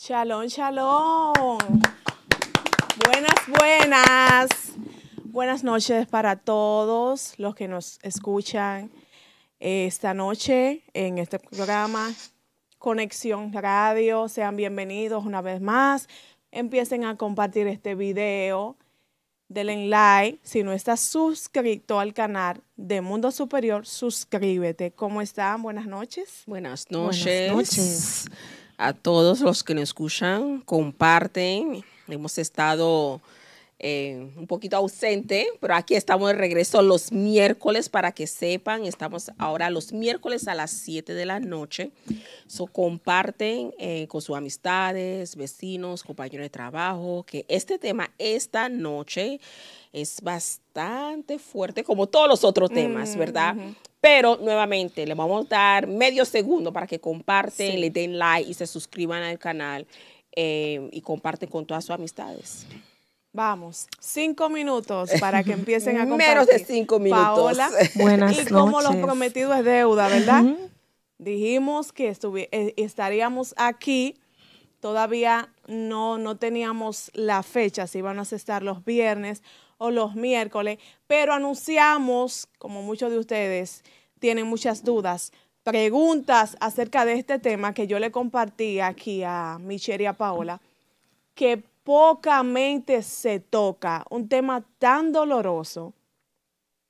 Shalom, shalom. Buenas, buenas. Buenas noches para todos los que nos escuchan esta noche en este programa Conexión Radio. Sean bienvenidos una vez más. Empiecen a compartir este video. Denle like. Si no estás suscrito al canal de Mundo Superior, suscríbete. ¿Cómo están? Buenas noches. Buenas noches. Buenas noches a todos los que nos escuchan, comparten. Hemos estado eh, un poquito ausente, pero aquí estamos de regreso los miércoles para que sepan. Estamos ahora los miércoles a las 7 de la noche. So, comparten eh, con sus amistades, vecinos, compañeros de trabajo, que este tema esta noche es bastante fuerte, como todos los otros temas, ¿verdad? Pero nuevamente, le vamos a dar medio segundo para que comparten, le den like y se suscriban al canal eh, y comparten con todas sus amistades. Vamos, cinco minutos para que empiecen a compartir. Menos de cinco minutos. Paola, Buenas y como lo prometido es deuda, ¿verdad? Dijimos que eh, estaríamos aquí. Todavía no, no teníamos la fecha, si iban a estar los viernes o los miércoles, pero anunciamos, como muchos de ustedes tienen muchas dudas, preguntas acerca de este tema que yo le compartí aquí a Michelle y a Paola, que pocamente se toca, un tema tan doloroso,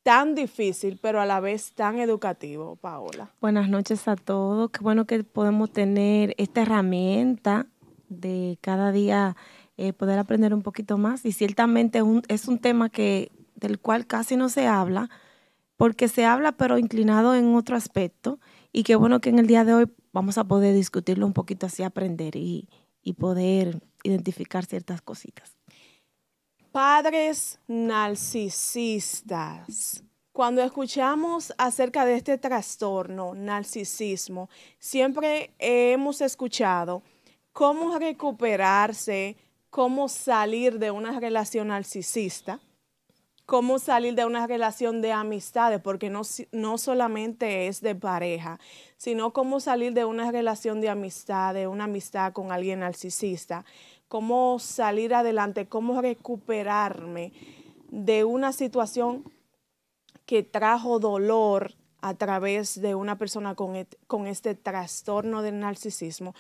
tan difícil, pero a la vez tan educativo, Paola. Buenas noches a todos, qué bueno que podemos tener esta herramienta de cada día eh, poder aprender un poquito más. Y ciertamente es un tema que, del cual casi no se habla, porque se habla pero inclinado en otro aspecto. Y qué bueno que en el día de hoy vamos a poder discutirlo un poquito así, aprender y, y poder identificar ciertas cositas. Padres narcisistas. Cuando escuchamos acerca de este trastorno, narcisismo, siempre hemos escuchado cómo recuperarse, cómo salir de una relación narcisista, cómo salir de una relación de amistades, porque no, no solamente es de pareja, sino cómo salir de una relación de amistad, de una amistad con alguien narcisista, cómo salir adelante, cómo recuperarme de una situación que trajo dolor a través de una persona con, con este trastorno del narcisismo.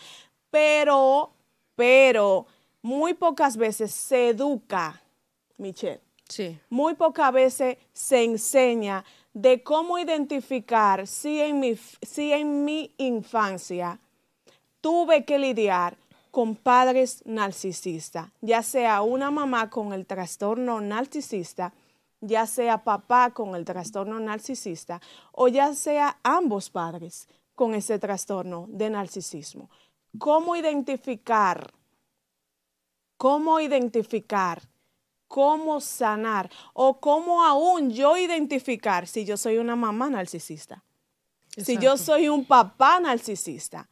Pero, pero, muy pocas veces se educa, Michelle. Muy pocas veces se enseña de cómo identificar si en mi, si en mi infancia tuve que lidiar con padres narcisistas, ya sea una mamá con el trastorno narcisista, ya sea papá con el trastorno narcisista o ya sea ambos padres con ese trastorno de narcisismo. ¿Cómo identificar cómo identificar, cómo sanar o cómo aún yo identificar si yo soy una mamá narcisista, si yo soy un papá narcisista.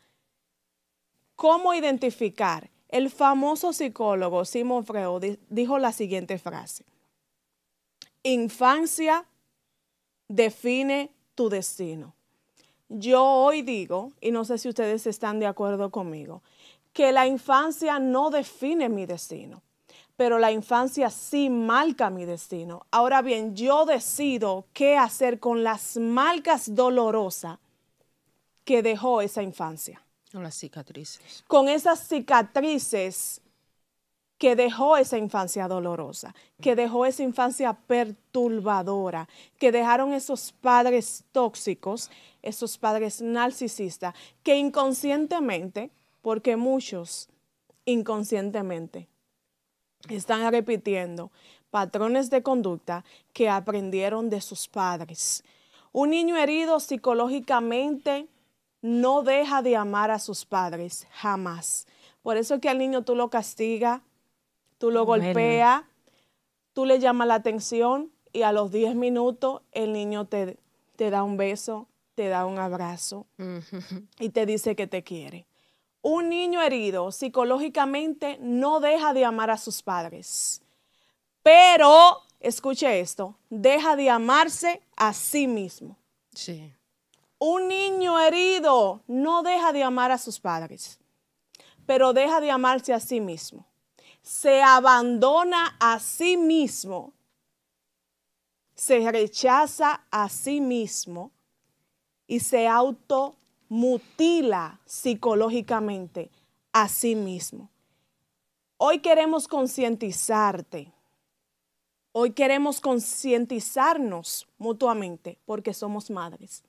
¿Cómo identificar? El famoso psicólogo Simon Freud dijo la siguiente frase. Infancia define tu destino. Yo hoy digo, y no sé si ustedes están de acuerdo conmigo, que la infancia no define mi destino, pero la infancia sí marca mi destino. Ahora bien, yo decido qué hacer con las marcas dolorosas que dejó esa infancia. Con las cicatrices. Con esas cicatrices que dejó esa infancia dolorosa, que dejó esa infancia perturbadora, que dejaron esos padres tóxicos, esos padres narcisistas, que inconscientemente porque muchos inconscientemente están repitiendo patrones de conducta que aprendieron de sus padres. Un niño herido psicológicamente no deja de amar a sus padres, jamás. Por eso que al niño tú lo castigas, tú lo golpeas, tú le llamas la atención y a los 10 minutos el niño te, te da un beso, te da un abrazo y te dice que te quiere un niño herido psicológicamente no deja de amar a sus padres, pero, escuche esto, deja de amarse a sí mismo. Sí. Un niño herido no deja de amar a sus padres, pero deja de amarse a sí mismo. Se abandona a sí mismo, se rechaza a sí mismo y se automutila psicológicamente a sí mismo. Hoy queremos concientizarte. Hoy queremos concientizarnos mutuamente porque somos madres,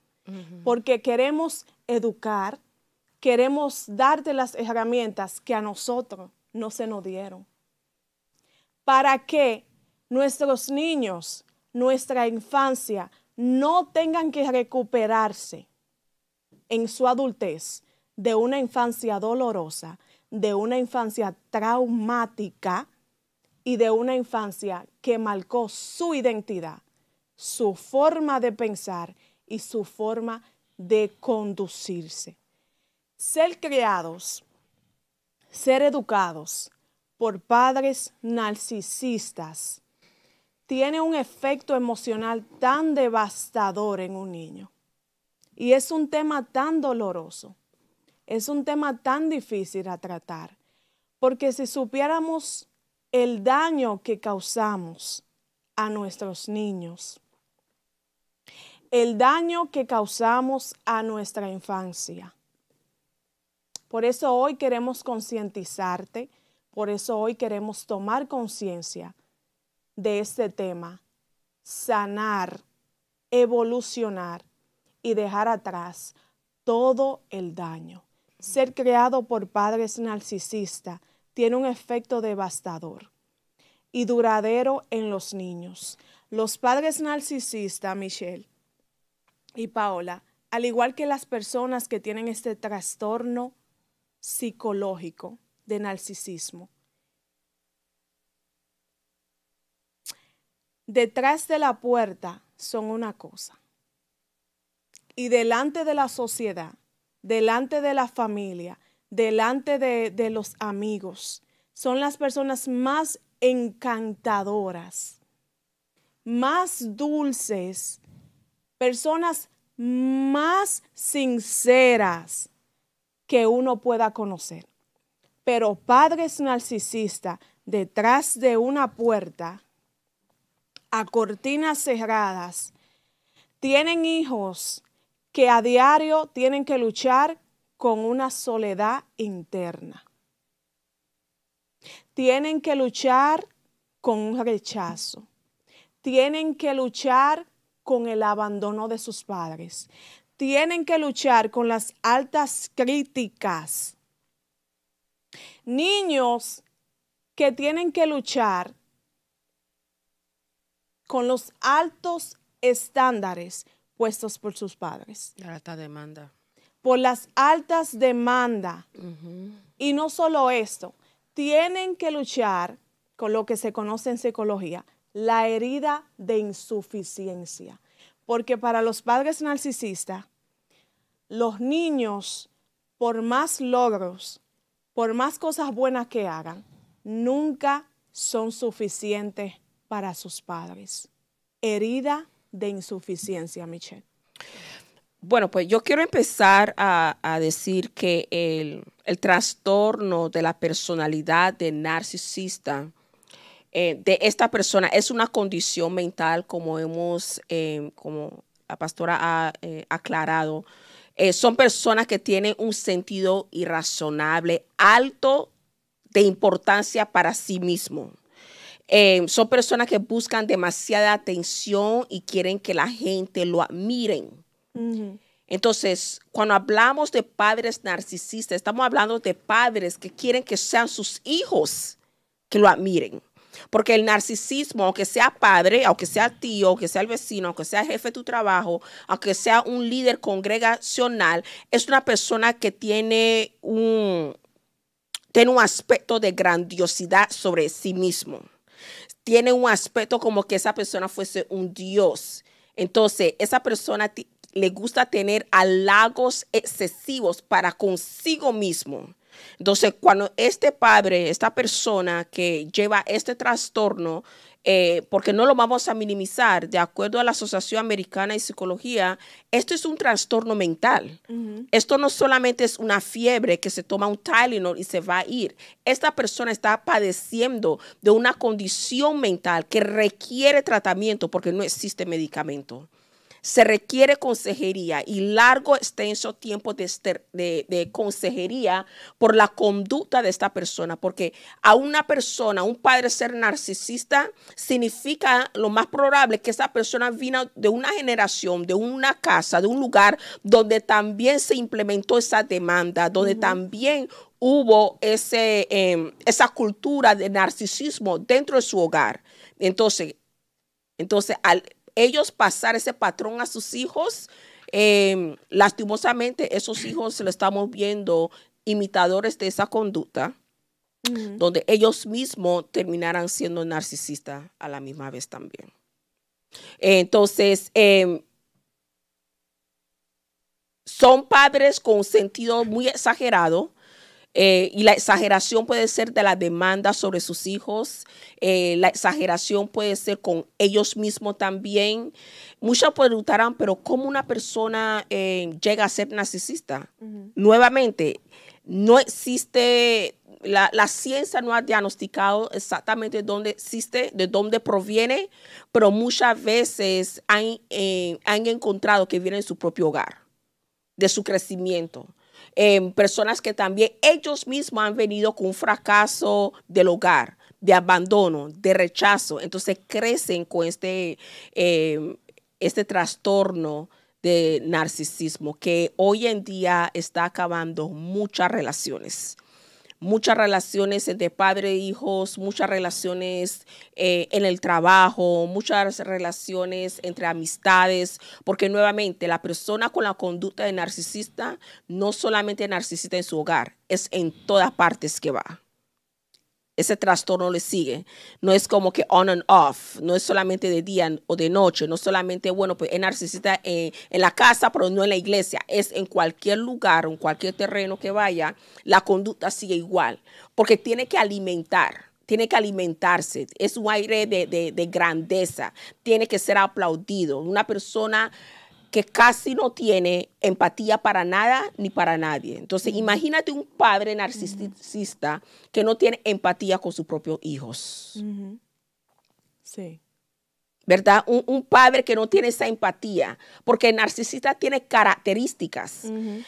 porque queremos educar, queremos darte las herramientas que a nosotros no se nos dieron. Para que nuestros niños, nuestra infancia, no tengan que recuperarse en su adultez de una infancia dolorosa, de una infancia traumática y de una infancia que marcó su identidad, su forma de pensar y su forma de conducirse. Ser criados, ser educados por padres narcisistas tiene un efecto emocional tan devastador en un niño. Y es un tema tan doloroso es un tema tan difícil a tratar, porque si supiéramos el daño que causamos a nuestros niños, el daño que causamos a nuestra infancia. Por eso hoy queremos concientizarte, por eso hoy queremos tomar conciencia de este tema, sanar, evolucionar y dejar atrás todo el daño. Ser creado por padres narcisistas tiene un efecto devastador y duradero en los niños. Los padres narcisistas, Michelle y Paola, al igual que las personas que tienen este trastorno psicológico de narcisismo, detrás de la puerta son una cosa y delante de la sociedad delante de la familia, delante de, los amigos. Son las personas más encantadoras, más dulces, personas más sinceras que uno pueda conocer. Pero padres narcisistas detrás de una puerta, a cortinas cerradas, tienen hijos que a diario tienen que luchar con una soledad interna. Tienen que luchar con un rechazo. Tienen que luchar con el abandono de sus padres. Tienen que luchar con las altas críticas. Niños que tienen que luchar con los altos estándares puestos por sus padres. La alta demanda. Por las altas demandas. Y no solo esto, tienen que luchar con lo que se conoce en psicología, la herida de insuficiencia. Porque para los padres narcisistas, los niños, por más logros, por más cosas buenas que hagan, nunca son suficientes para sus padres. Herida de insuficiencia, Michelle? Bueno, pues yo quiero empezar a, decir que el, trastorno de la personalidad de narcisista eh, de esta persona es una condición mental, como hemos, eh, como la pastora ha eh, aclarado. son personas que tienen un sentido irrazonable alto de importancia para sí mismo. Eh, son personas que buscan demasiada atención y quieren que la gente lo admiren. Entonces, cuando hablamos de padres narcisistas, estamos hablando de padres que quieren que sean sus hijos que lo admiren. Porque el narcisismo, aunque sea padre, aunque sea tío, aunque sea el vecino, aunque sea jefe de tu trabajo, aunque sea un líder congregacional, es una persona que tiene un, tiene un aspecto de grandiosidad sobre sí mismo tiene un aspecto como que esa persona fuese un dios. Entonces, esa persona le gusta tener halagos excesivos para consigo mismo. Entonces, cuando este padre, esta persona que lleva este trastorno, eh, porque no lo vamos a minimizar, de acuerdo a la Asociación Americana de Psicología, esto es un trastorno mental. Esto no solamente es una fiebre que se toma un Tylenol y se va a ir. Esta persona está padeciendo de una condición mental que requiere tratamiento porque no existe medicamento se requiere consejería y largo, extenso tiempo de, consejería por la conducta de esta persona, porque a una persona, un padre ser narcisista, significa lo más probable que esa persona vino de una generación, de una casa, de un lugar donde también se implementó esa demanda, donde también hubo ese, em, esa cultura de narcisismo dentro de su hogar. Entonces, entonces al ellos pasar ese patrón a sus hijos, em, lastimosamente esos hijos se lo estamos viendo imitadores de esa conducta, donde ellos mismos terminarán siendo narcisistas a la misma vez también. Entonces, em, son padres con sentido muy exagerado eh, y la exageración puede ser de la demanda sobre sus hijos, eh, la exageración puede ser con ellos mismos también. Muchos preguntarán, pero ¿cómo una persona eh, llega a ser narcisista? Nuevamente, no existe, la, ciencia no ha diagnosticado exactamente dónde existe, de dónde proviene, pero muchas veces han, han encontrado que viene de su propio hogar, de su crecimiento personas que también ellos mismos han venido con un fracaso del hogar, de abandono, de rechazo. Entonces crecen con este, em, este trastorno de narcisismo que hoy en día está acabando muchas relaciones muchas relaciones entre padre e hijos, muchas relaciones eh, en el trabajo, muchas relaciones entre amistades, porque nuevamente la persona con la conducta de narcisista no solamente narcisista en su hogar, es en todas partes que va ese trastorno le sigue. No es como que on and off, no es solamente de día o de noche, no solamente, bueno, pues es narcisista en, en, la casa, pero no en la iglesia, es en cualquier lugar, en cualquier terreno que vaya, la conducta sigue igual, porque tiene que alimentar. Tiene que alimentarse, es un aire de grandeza, tiene que ser aplaudido. Una persona que casi no tiene empatía para nada ni para nadie. Entonces, imagínate un padre narcisista que no tiene empatía con sus propios hijos. Sí. ¿Verdad? Un, padre que no tiene esa empatía, porque el narcisista tiene características.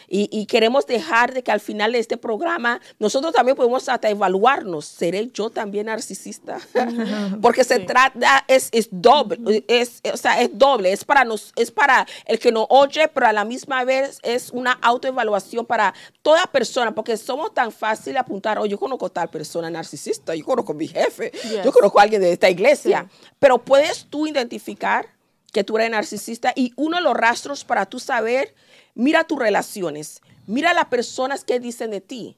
Y, queremos dejar de que al final de este programa nosotros también podemos hasta evaluarnos, ¿seré yo también narcisista? porque se trata, es, es doble, es, o sea, es doble, es para, nos, es para el que nos oye, pero a la misma vez es una autoevaluación para toda persona, porque somos tan fácil apuntar, oh, yo conozco a tal persona narcisista, yo conozco a mi jefe, yo conozco a alguien de esta iglesia, pero puedes tú identificar que tú eres narcisista y uno de los rastros para tú saber, mira tus relaciones, mira las personas que dicen de ti.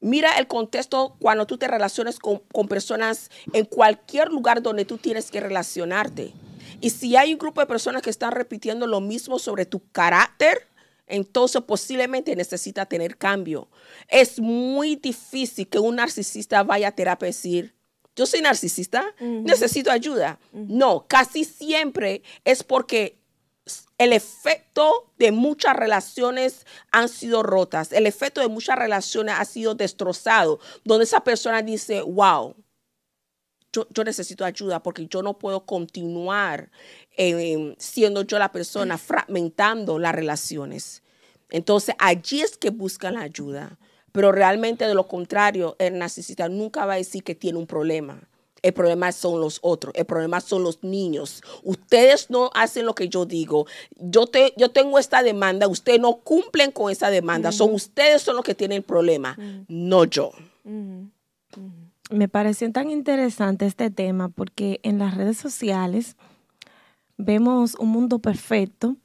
Mira el contexto cuando tú te relacionas con, con personas en cualquier lugar donde tú tienes que relacionarte. Y si hay un grupo de personas que están repitiendo lo mismo sobre tu carácter, entonces posiblemente necesita tener cambio. Es muy difícil que un narcisista vaya a terapia y decir, yo soy narcisista, necesito ayuda. No, casi siempre es porque el efecto de muchas relaciones han sido rotas, el efecto de muchas relaciones ha sido destrozado, donde esa persona dice, wow, yo, necesito ayuda porque yo no puedo continuar eh, siendo yo la persona fragmentando las relaciones. Entonces allí es que buscan la ayuda. Pero realmente de lo contrario, el narcisista nunca va a decir que tiene un problema. El problema son los otros, el problema son los niños. Ustedes no hacen lo que yo digo. Yo, te, yo tengo esta demanda, ustedes no cumplen con esa demanda. Son ustedes son los que tienen el problema, no yo. Me pareció tan interesante este tema porque en las redes sociales vemos un mundo perfecto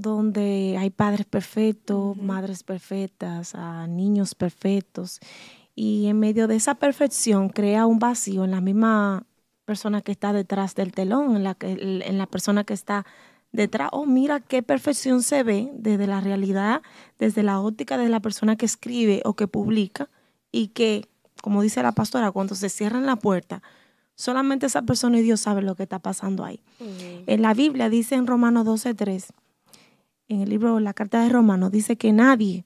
donde hay padres perfectos, madres perfectas, niños perfectos. Y en medio de esa perfección crea un vacío en la misma persona que está detrás del telón, en la, en la persona que está detrás. Oh, mira qué perfección se ve desde la realidad, desde la óptica de la persona que escribe o que publica y que, como dice la pastora, cuando se cierran la puerta, Solamente esa persona y Dios sabe lo que está pasando ahí. En la Biblia dice en Romanos 12:3, en el libro La Carta de Romanos, dice que nadie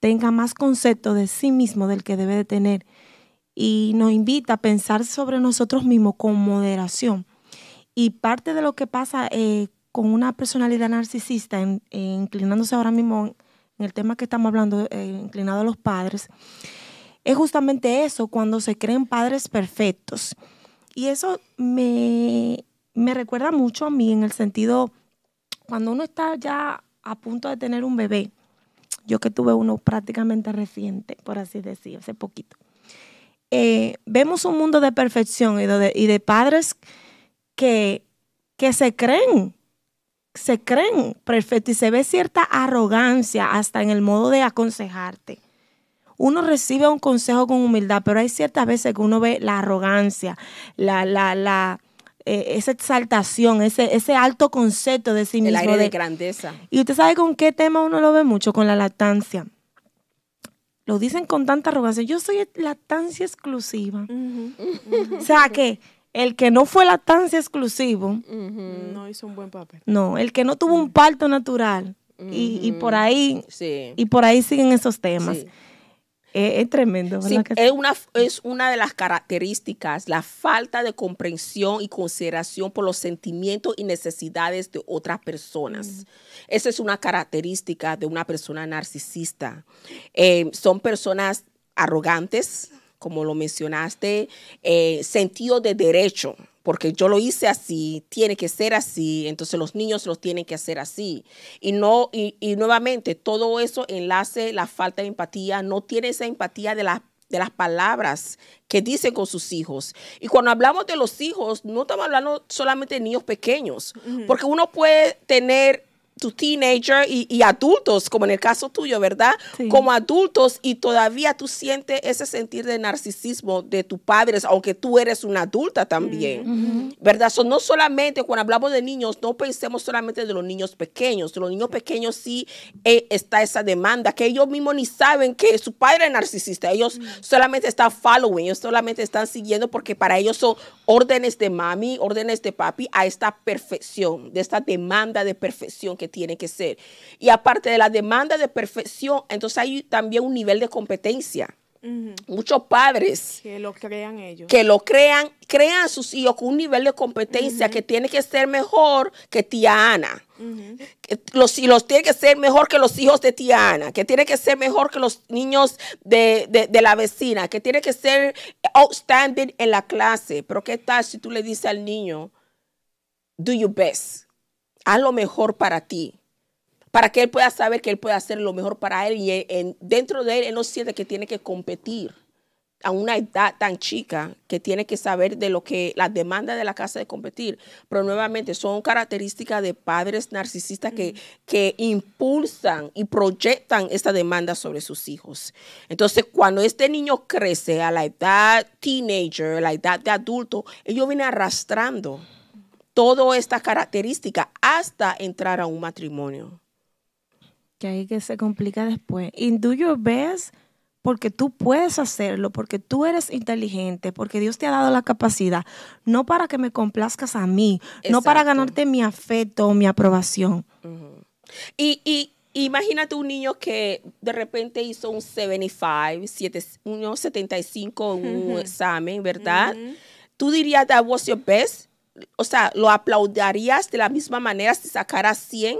tenga más concepto de sí mismo del que debe de tener y nos invita a pensar sobre nosotros mismos con moderación. Y parte de lo que pasa eh, con una personalidad narcisista, inclinándose ahora mismo en el tema que estamos hablando, eh, inclinado a los padres, es justamente eso, cuando se creen padres perfectos. Y eso me, recuerda mucho a mí en el sentido, cuando uno está ya a punto de tener un bebé, yo que tuve uno prácticamente reciente, por así decir, hace poquito, eh, vemos un mundo de perfección y de, y de padres que, que se creen, se creen perfectos y se ve cierta arrogancia hasta en el modo de aconsejarte. Uno recibe un consejo con humildad, pero hay ciertas veces que uno ve la arrogancia, la, la, la, eh, esa exaltación, ese, ese alto concepto de sí mismo. El aire de, grandeza. Y usted sabe con qué tema uno lo ve mucho, con la lactancia. Lo dicen con tanta arrogancia. Yo soy lactancia exclusiva. O sea que el que no fue lactancia exclusivo. No hizo un buen papel. No, el que no tuvo un parto natural. y, por ahí. Y por ahí siguen esos temas. Es, tremendo. es, una, es una de las características, la falta de comprensión y consideración por los sentimientos y necesidades de otras personas. Esa es una característica de una persona narcisista. Eh, son personas arrogantes, como lo mencionaste, eh, sentido de derecho porque yo lo hice así, tiene que ser así, entonces los niños los tienen que hacer así. Y no y, nuevamente todo eso enlace la falta de empatía, no tiene esa empatía de las de las palabras que dicen con sus hijos. Y cuando hablamos de los hijos, no estamos hablando solamente de niños pequeños, porque uno puede tener tu teenager y, adultos, como en el caso tuyo, ¿verdad? Como adultos y todavía tú sientes ese sentir de narcisismo de tus padres, aunque tú eres una adulta también, ¿verdad? So, no solamente cuando hablamos de niños, no pensemos solamente de los niños pequeños, de los niños pequeños sí eh, está esa demanda, que ellos mismos ni saben que su padre es narcisista, ellos solamente están following, ellos solamente están siguiendo porque para ellos son órdenes de mami, órdenes de papi a esta perfección, de esta demanda de perfección que tiene que ser. Y aparte de la demanda de perfección, entonces hay también un nivel de competencia. Muchos padres que lo crean ellos. Que lo crean, crean a sus hijos con un nivel de competencia que tiene que ser mejor que tía Ana. los, los tiene que ser mejor que los hijos de tía Ana, que tiene que ser mejor que los niños de, de, la vecina, que tiene que ser outstanding en la clase. Pero ¿qué tal si tú le dices al niño, do your best? Haz lo mejor para ti, para que él pueda saber que él puede hacer lo mejor para él y dentro de él él no siente que tiene que competir a una edad tan chica que tiene que saber de lo que la demanda de la casa de competir. Pero nuevamente son características de padres narcisistas que, que impulsan y proyectan esta demanda sobre sus hijos. Entonces, cuando este niño crece a la edad teenager, a la edad de adulto, ellos vienen arrastrando toda esta característica hasta entrar a un matrimonio. Que ahí que se complica después. Y do your best porque tú puedes hacerlo, porque tú eres inteligente, porque Dios te ha dado la capacidad, no para que me complazcas a mí, no para ganarte mi afecto o mi aprobación. y, imagínate un niño que de repente hizo un 75, 75 en un examen, ¿verdad? Tú dirías, that was your best o sea, lo aplaudirías de la misma manera si sacara 100.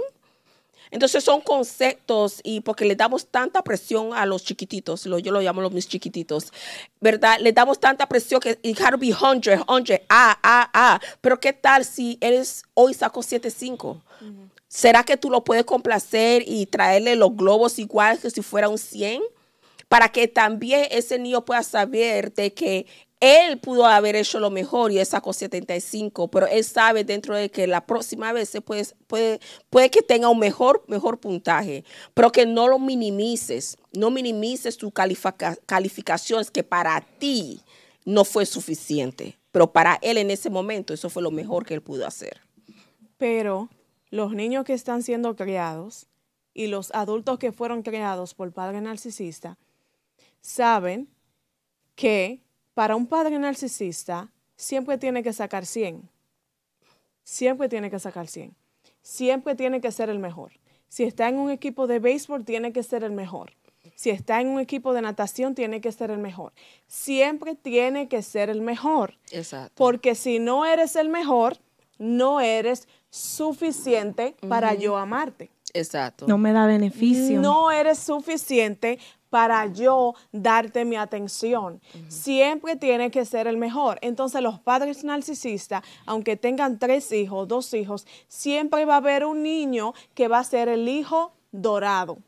Entonces son conceptos y porque le damos tanta presión a los chiquititos, yo lo llamo los mis chiquititos, ¿verdad? Le damos tanta presión que it had to be 100, 100, ah, ah, ah. Pero ¿qué tal si eres hoy sacó 75? ¿Será que tú lo puedes complacer y traerle los globos igual que si fuera un 100? Para que también ese niño pueda saber de que él pudo haber hecho lo mejor y él sacó 75, pero él sabe dentro de que la próxima vez se puede, puede, puede que tenga un mejor, mejor puntaje, pero que no lo minimices, no minimices tus calificaciones que para ti no fue suficiente, pero para él en ese momento eso fue lo mejor que él pudo hacer. Pero los niños que están siendo criados y los adultos que fueron criados por padre narcisista saben que para un padre narcisista, siempre tiene que sacar 100. Siempre tiene que sacar 100. Siempre tiene que ser el mejor. Si está en un equipo de béisbol, tiene que ser el mejor. Si está en un equipo de natación, tiene que ser el mejor. Siempre tiene que ser el mejor. Exacto. Porque si no eres el mejor, no eres suficiente para yo amarte. Exacto. No me da beneficio. No eres suficiente para yo darte mi atención. Siempre tiene que ser el mejor. Entonces los padres narcisistas, aunque tengan tres hijos, dos hijos, siempre va a haber un niño que va a ser el hijo dorado.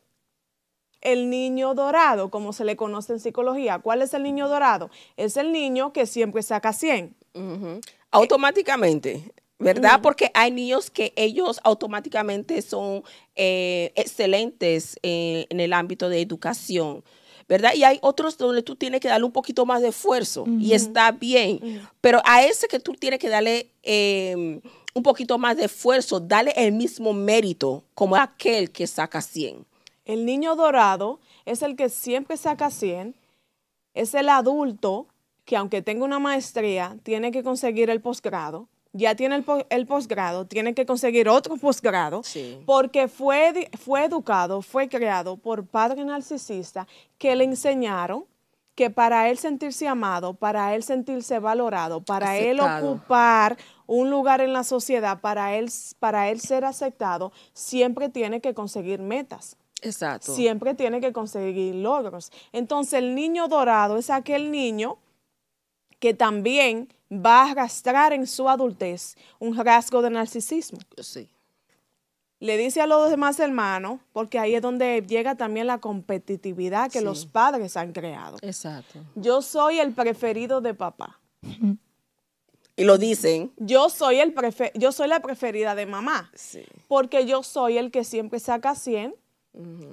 El niño dorado, como se le conoce en psicología. ¿Cuál es el niño dorado? Es el niño que siempre saca 100. Ujú. Automáticamente, ¿verdad? Porque hay niños que ellos automáticamente son eh, excelentes eh, en el ámbito de educación. ¿Verdad? Y hay otros donde tú tienes que darle un poquito más de esfuerzo y está bien. Pero a ese que tú tienes que darle eh, un poquito más de esfuerzo, dale el mismo mérito como aquel que saca 100. El niño dorado es el que siempre saca 100, es el adulto que aunque tenga una maestría, tiene que conseguir el posgrado, ya tiene el, po- el posgrado, tiene que conseguir otro posgrado, Sí. porque fue, fue educado, fue creado por padres narcisistas que le enseñaron que para él sentirse amado, para él sentirse valorado, para él ocupar un lugar en la sociedad, para él, para él ser aceptado, siempre tiene que conseguir metas Exacto. siempre tiene que conseguir logros. Entonces el niño dorado es aquel niño que también va a arrastrar en su adultez un rasgo de narcisismo. Sí. Le dice a los demás hermanos, porque ahí es donde llega también la competitividad que Sí. los padres han creado. Exacto. Yo soy el preferido de papá. Y lo dicen. Yo soy, el yo soy la preferida de mamá. Sí. porque yo soy el que siempre saca 100,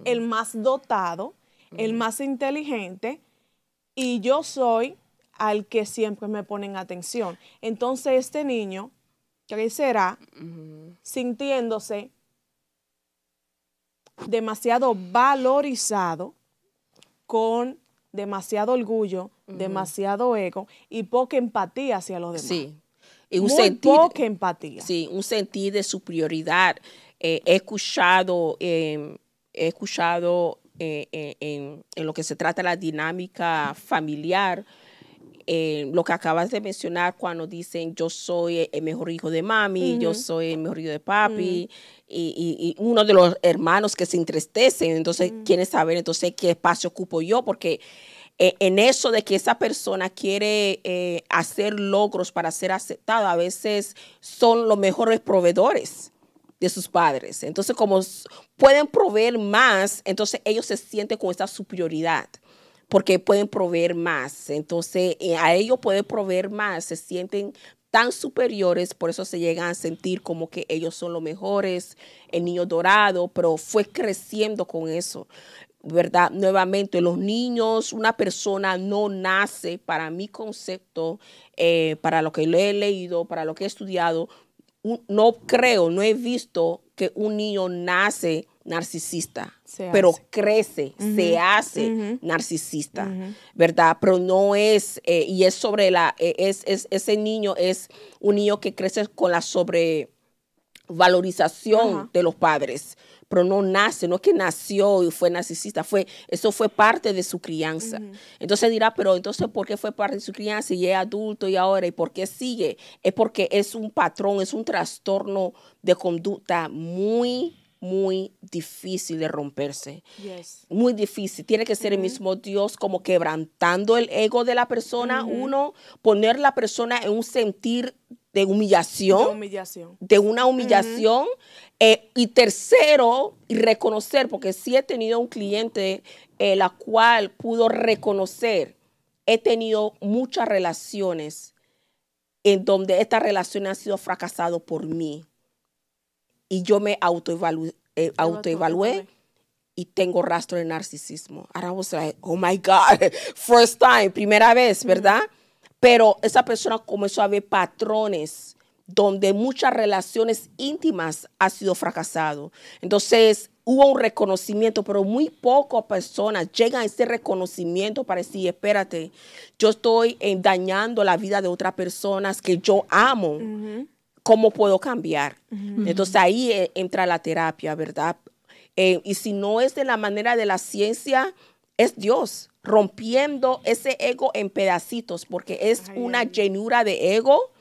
el más dotado, el más inteligente, y yo soy al que siempre me ponen atención. Entonces este niño crecerá sintiéndose demasiado valorizado, con demasiado orgullo, demasiado ego y poca empatía hacia los demás. Sí. Y un Muy sentir, poca empatía. sí, un sentir de superioridad. Eh, he escuchado, eh, he escuchado eh, eh, en, en lo que se trata de la dinámica familiar, eh, lo que acabas de mencionar cuando dicen yo soy el mejor hijo de mami, yo soy el mejor hijo de papi, y, y- y uno de los hermanos que se entristecen, entonces quieren saber entonces qué espacio ocupo yo, porque eh, en eso de que esa persona quiere eh, hacer logros para ser aceptada, a veces son los mejores proveedores de sus padres. Entonces, como pueden proveer más, entonces ellos se sienten con esa superioridad porque pueden proveer más. Entonces, eh, a ellos pueden proveer más, se sienten tan superiores, por eso se llegan a sentir como que ellos son los mejores, el niño dorado, pero fue creciendo con eso. ¿Verdad? Nuevamente, los niños, una persona no nace, para mi concepto, eh, para lo que lo he leído, para lo que he estudiado, no creo, no he visto que un niño nace narcisista, Se pero hace. crece, se hace narcisista, ¿verdad? Pero no es, eh, y es sobre la, eh, es, es- ese niño es un niño que crece con la sobrevalorización de los padres, pero no nace, no es que nació y fue narcisista, fue, eso fue parte de su crianza. Entonces dirá, pero entonces, ¿por qué fue parte de su crianza y es adulto y ahora? ¿Y por qué sigue? Es porque es un patrón, es un trastorno de conducta muy, muy difícil de romperse Yes. muy difícil. Tiene que ser el mismo Dios como quebrantando el ego de la persona, uno, poner la persona en un sentir de De humillación, humillación. de una humillación. eh, y tercero, reconocer, porque sí he tenido un cliente eh, la cual pudo reconocer, he tenido muchas relaciones en donde estas relaciones han sido fracasadas por mí. Y yo me eh, autoevalué y tengo rastro de narcisismo. And I was like, oh my God, first time, primera vez, ¿verdad? Pero esa persona comenzó a ver patrones donde muchas relaciones íntimas han sido fracasado. Entonces, hubo un reconocimiento, pero muy pocas personas llegan a ese reconocimiento para decir, espérate, yo estoy eh, dañando la vida de otras personas que yo amo. ¿Cómo puedo cambiar? Entonces ahí eh, entra la terapia, ¿verdad? Eh, y si no es de la manera de la ciencia, es Dios rompiendo ese ego en pedacitos, porque es una llenura de ego,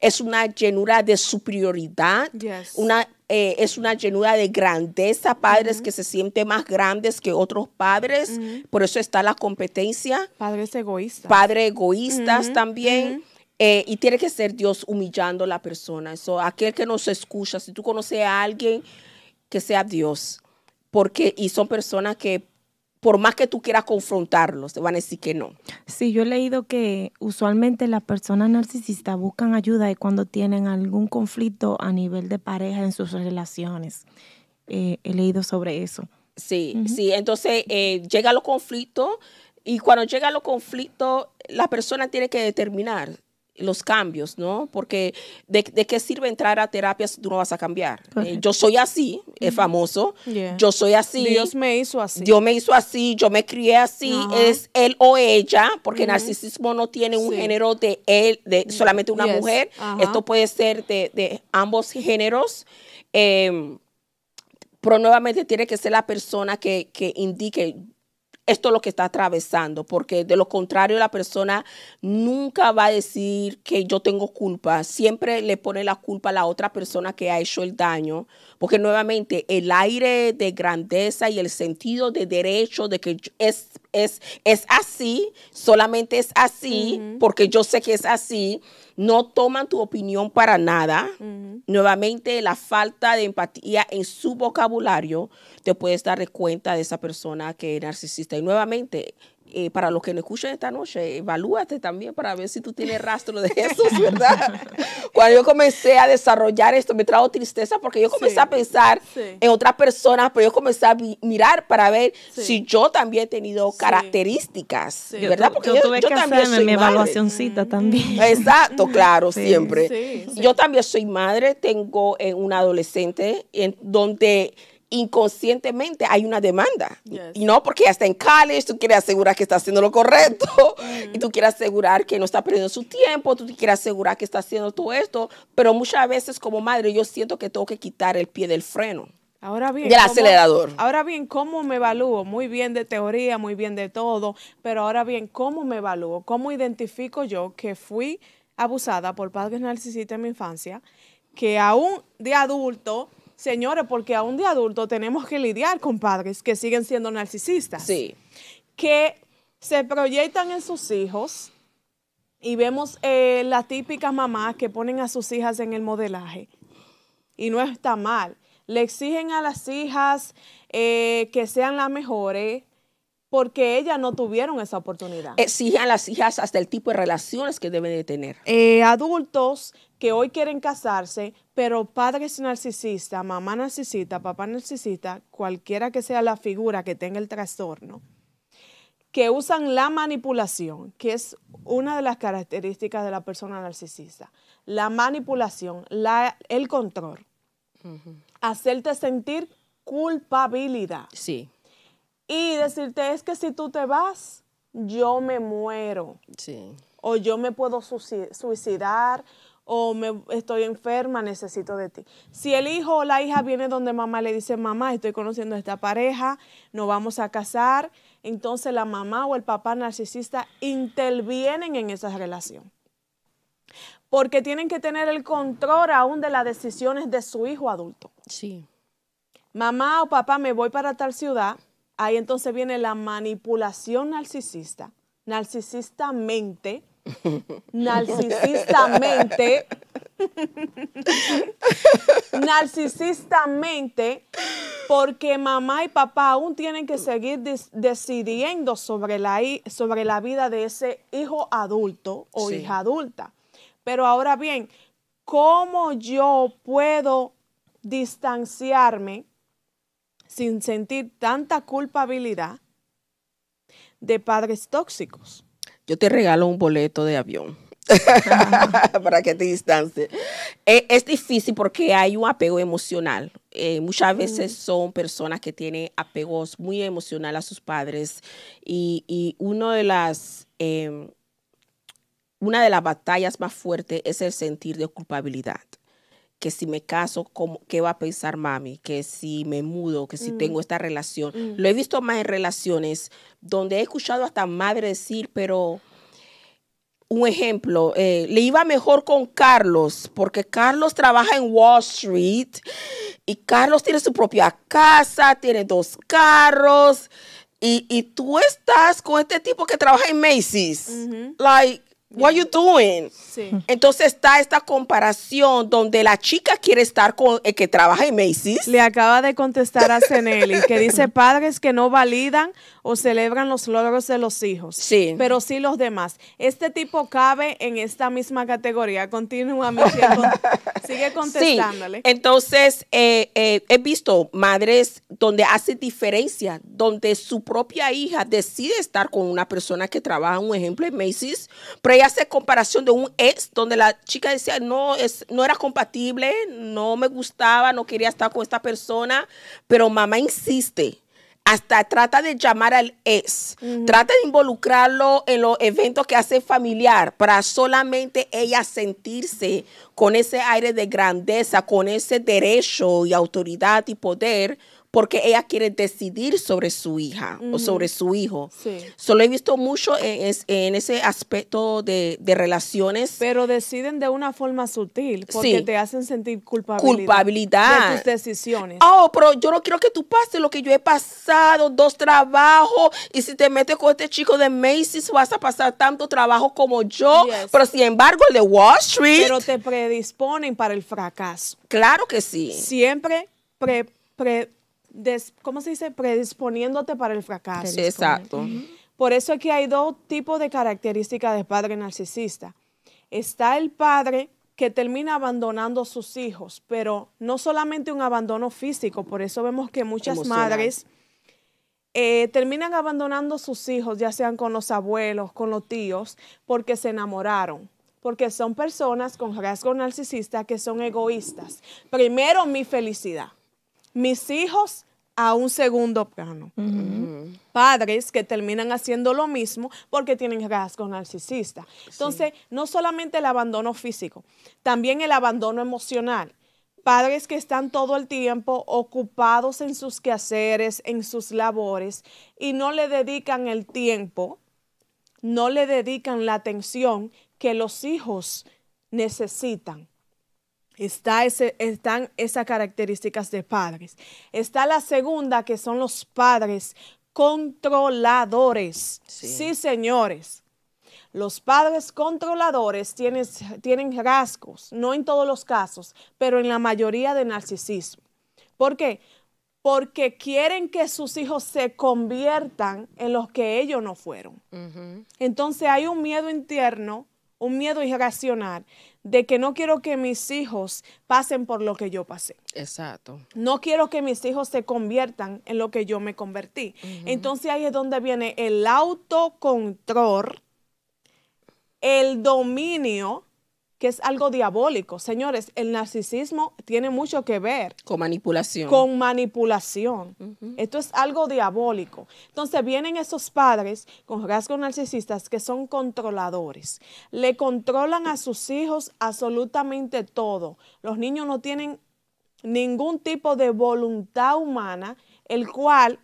es una llenura de superioridad, una, eh, es una llenura de grandeza, padres que se sienten más grandes que otros padres, por eso está la competencia. Padres egoístas. Padres egoístas también. Eh, y tiene que ser Dios humillando a la persona. Eso, aquel que nos escucha, si tú conoces a alguien, que sea Dios. Porque, y son personas que por más que tú quieras confrontarlos, te van a decir que no. Sí, yo he leído que usualmente las personas narcisistas buscan ayuda cuando tienen algún conflicto a nivel de pareja en sus relaciones. Eh, he leído sobre eso. Sí, sí, entonces eh, llega a los conflictos y cuando llega a los conflictos, la persona tiene que determinar los cambios, ¿no? Porque de, qué sirve entrar a terapia si tú no vas a cambiar? Eh, yo soy así, es famoso. Yo soy así. Dios me hizo así. Dios me hizo así, yo me crié así, es él o ella, porque el narcisismo no tiene un género de él, de solamente una mujer. Esto puede ser de, ambos géneros. Em, pero nuevamente tiene que ser la persona que, que indique esto es lo que está atravesando, porque de lo contrario la persona nunca va a decir que yo tengo culpa, siempre le pone la culpa a la otra persona que ha hecho el daño, porque nuevamente el aire de grandeza y el sentido de derecho de que es, es, es así, solamente es así, porque yo sé que es así, no toman tu opinión para nada. Nuevamente, la falta de empatía en su vocabulario te puedes dar cuenta de esa persona que es narcisista. Y nuevamente, eh, para los que nos escuchan esta noche, evalúate también para ver si tú tienes rastro de eso, ¿verdad? Cuando yo comencé a desarrollar esto, me trajo tristeza porque yo comencé a pensar en otras personas, pero yo comencé a mirar para ver si yo también he tenido características, ¿verdad? Porque yo, tuve que también mi evaluacióncita también. Exacto, claro, siempre. Yo también soy madre, tengo eh, una adolescente en donde inconscientemente hay una demanda. Y no porque ya está en college, tú quieres asegurar que está haciendo lo correcto y tú quieres asegurar que no está perdiendo su tiempo, tú quieres asegurar que está haciendo todo esto, pero muchas veces como madre yo siento que tengo que quitar el pie del freno. Ahora bien, del acelerador. Ahora bien, ¿cómo me evalúo? Muy bien de teoría, muy bien de todo, pero ahora bien, ¿cómo me evalúo? ¿Cómo identifico yo que fui abusada por padres narcisistas en mi infancia, que aún de adulto Señores, porque aún de adulto tenemos que lidiar con padres que siguen siendo narcisistas. Sí. Que se proyectan en sus hijos y vemos eh, las típicas mamás que ponen a sus hijas en el modelaje. Y no está mal. Le exigen a las hijas eh, que sean las mejores porque ellas no tuvieron esa oportunidad. Exigen a las hijas hasta el tipo de relaciones que deben de tener. Eh, adultos que hoy quieren casarse, pero padres narcisistas, mamá narcisista, papá narcisista, cualquiera que sea la figura que tenga el trastorno, que usan la manipulación, que es una de las características de la persona narcisista. La manipulación, la, el control. Hacerte sentir culpabilidad. Sí. Y decirte es que si tú te vas, yo me muero. Sí. O yo me puedo suicidar o me estoy enferma, necesito de ti. Si el hijo o la hija viene donde mamá le dice, mamá, estoy conociendo a esta pareja, nos vamos a casar, entonces la mamá o el papá narcisista intervienen en esa relación. Porque tienen que tener el control aún de las decisiones de su hijo adulto. Sí. Mamá o papá, me voy para tal ciudad, ahí entonces viene la manipulación narcisista, narcisistamente narcisistamente, narcisistamente, porque mamá y papá aún tienen que seguir decidiendo sobre la, sobre la vida de ese hijo adulto o hija adulta. Pero ahora bien, ¿cómo yo puedo distanciarme sin sentir tanta culpabilidad de padres tóxicos? Yo te regalo un boleto de avión para que te distancies. Eh, es difícil porque hay un apego emocional. Eh, muchas veces son personas que tienen apegos muy emocionales a sus padres y, y uno de las, em, una de las batallas más fuertes es el sentir de culpabilidad que si me caso, ¿cómo, ¿qué va a pensar mami? Que si me mudo, que si tengo esta relación. Lo he visto más en relaciones donde he escuchado hasta madre decir, pero un ejemplo, eh, le iba mejor con Carlos, porque Carlos trabaja en Wall Street y Carlos tiene su propia casa, tiene dos carros. Y, y tú estás con este tipo que trabaja en Macy's. Like, what you doing? Sí. Entonces está esta comparación donde la chica quiere estar con el que trabaja en Macy's. Le acaba de contestar a Ceneli que dice padres que no validan o celebran los logros de los hijos, Sí. pero sí los demás. Este tipo cabe en esta misma categoría. Continúa, Michelle. con- Sigue contestándole. Sí, entonces eh, eh, he visto madres donde hace diferencia, donde su propia hija decide estar con una persona que trabaja, un ejemplo, en Macy's, pero ella hace comparación de un ex donde la chica decía, no, es, no era compatible, no me gustaba, no quería estar con esta persona, pero mamá insiste. Hasta trata de llamar al ex, trata de involucrarlo en los eventos que hace familiar para solamente ella sentirse con ese aire de grandeza, con ese derecho y autoridad y poder, porque ella quiere decidir sobre su hija o sobre su hijo. Sí. Solo he visto mucho en, es- en ese aspecto de, de relaciones. Pero deciden de una forma sutil porque Sí. te hacen sentir culpabilidad, Culpabilidad. de tus decisiones. Oh, pero yo no quiero que tú pases lo que yo he pasado, dos trabajos, y si te metes con este chico de Macy's vas a pasar tanto trabajo como yo, Yes. pero sin embargo el de Wall Street, Pero te predisponen para el fracaso. claro que sí. Siempre pre, pre- des- ¿cómo se dice? Predisponiéndote para el fracaso. Exacto. Por eso es que hay dos tipos de características de padre narcisista. Está el padre que termina abandonando a sus hijos, pero no solamente un abandono físico, por eso vemos que muchas Emocional. madres eh, terminan abandonando a sus hijos, ya sean con los abuelos, con los tíos, porque se enamoraron. Porque son personas con rasgo narcisista que son egoístas. Primero mi felicidad. Mis hijos a un segundo plano. Padres que terminan haciendo lo mismo porque tienen rasgo narcisista. Entonces, no solamente el abandono físico, también el abandono emocional. Padres que están todo el tiempo ocupados en sus quehaceres, en sus labores, y no le dedican el tiempo, no le dedican la atención que los hijos necesitan. Está ese, están esas características de padres. Está la segunda, que son los padres controladores. Sí. Sí, señores. Los padres controladores tienen, tienen rasgos, no en todos los casos, pero en la mayoría de narcisismo. ¿Por qué? Porque quieren que sus hijos se conviertan en los que ellos no fueron. Entonces hay un miedo interno, un miedo irracional de que no quiero que mis hijos pasen por lo que yo pasé. Exacto. No quiero que mis hijos se conviertan en lo que yo me convertí. Entonces ahí es donde viene el autocontrol, el dominio, que es algo diabólico. Señores, el narcisismo tiene mucho que ver Con manipulación. con manipulación. Esto es algo diabólico. Entonces vienen esos padres con rasgos narcisistas que son controladores. Le controlan a sus hijos absolutamente todo. Los niños no tienen ningún tipo de voluntad humana, el cual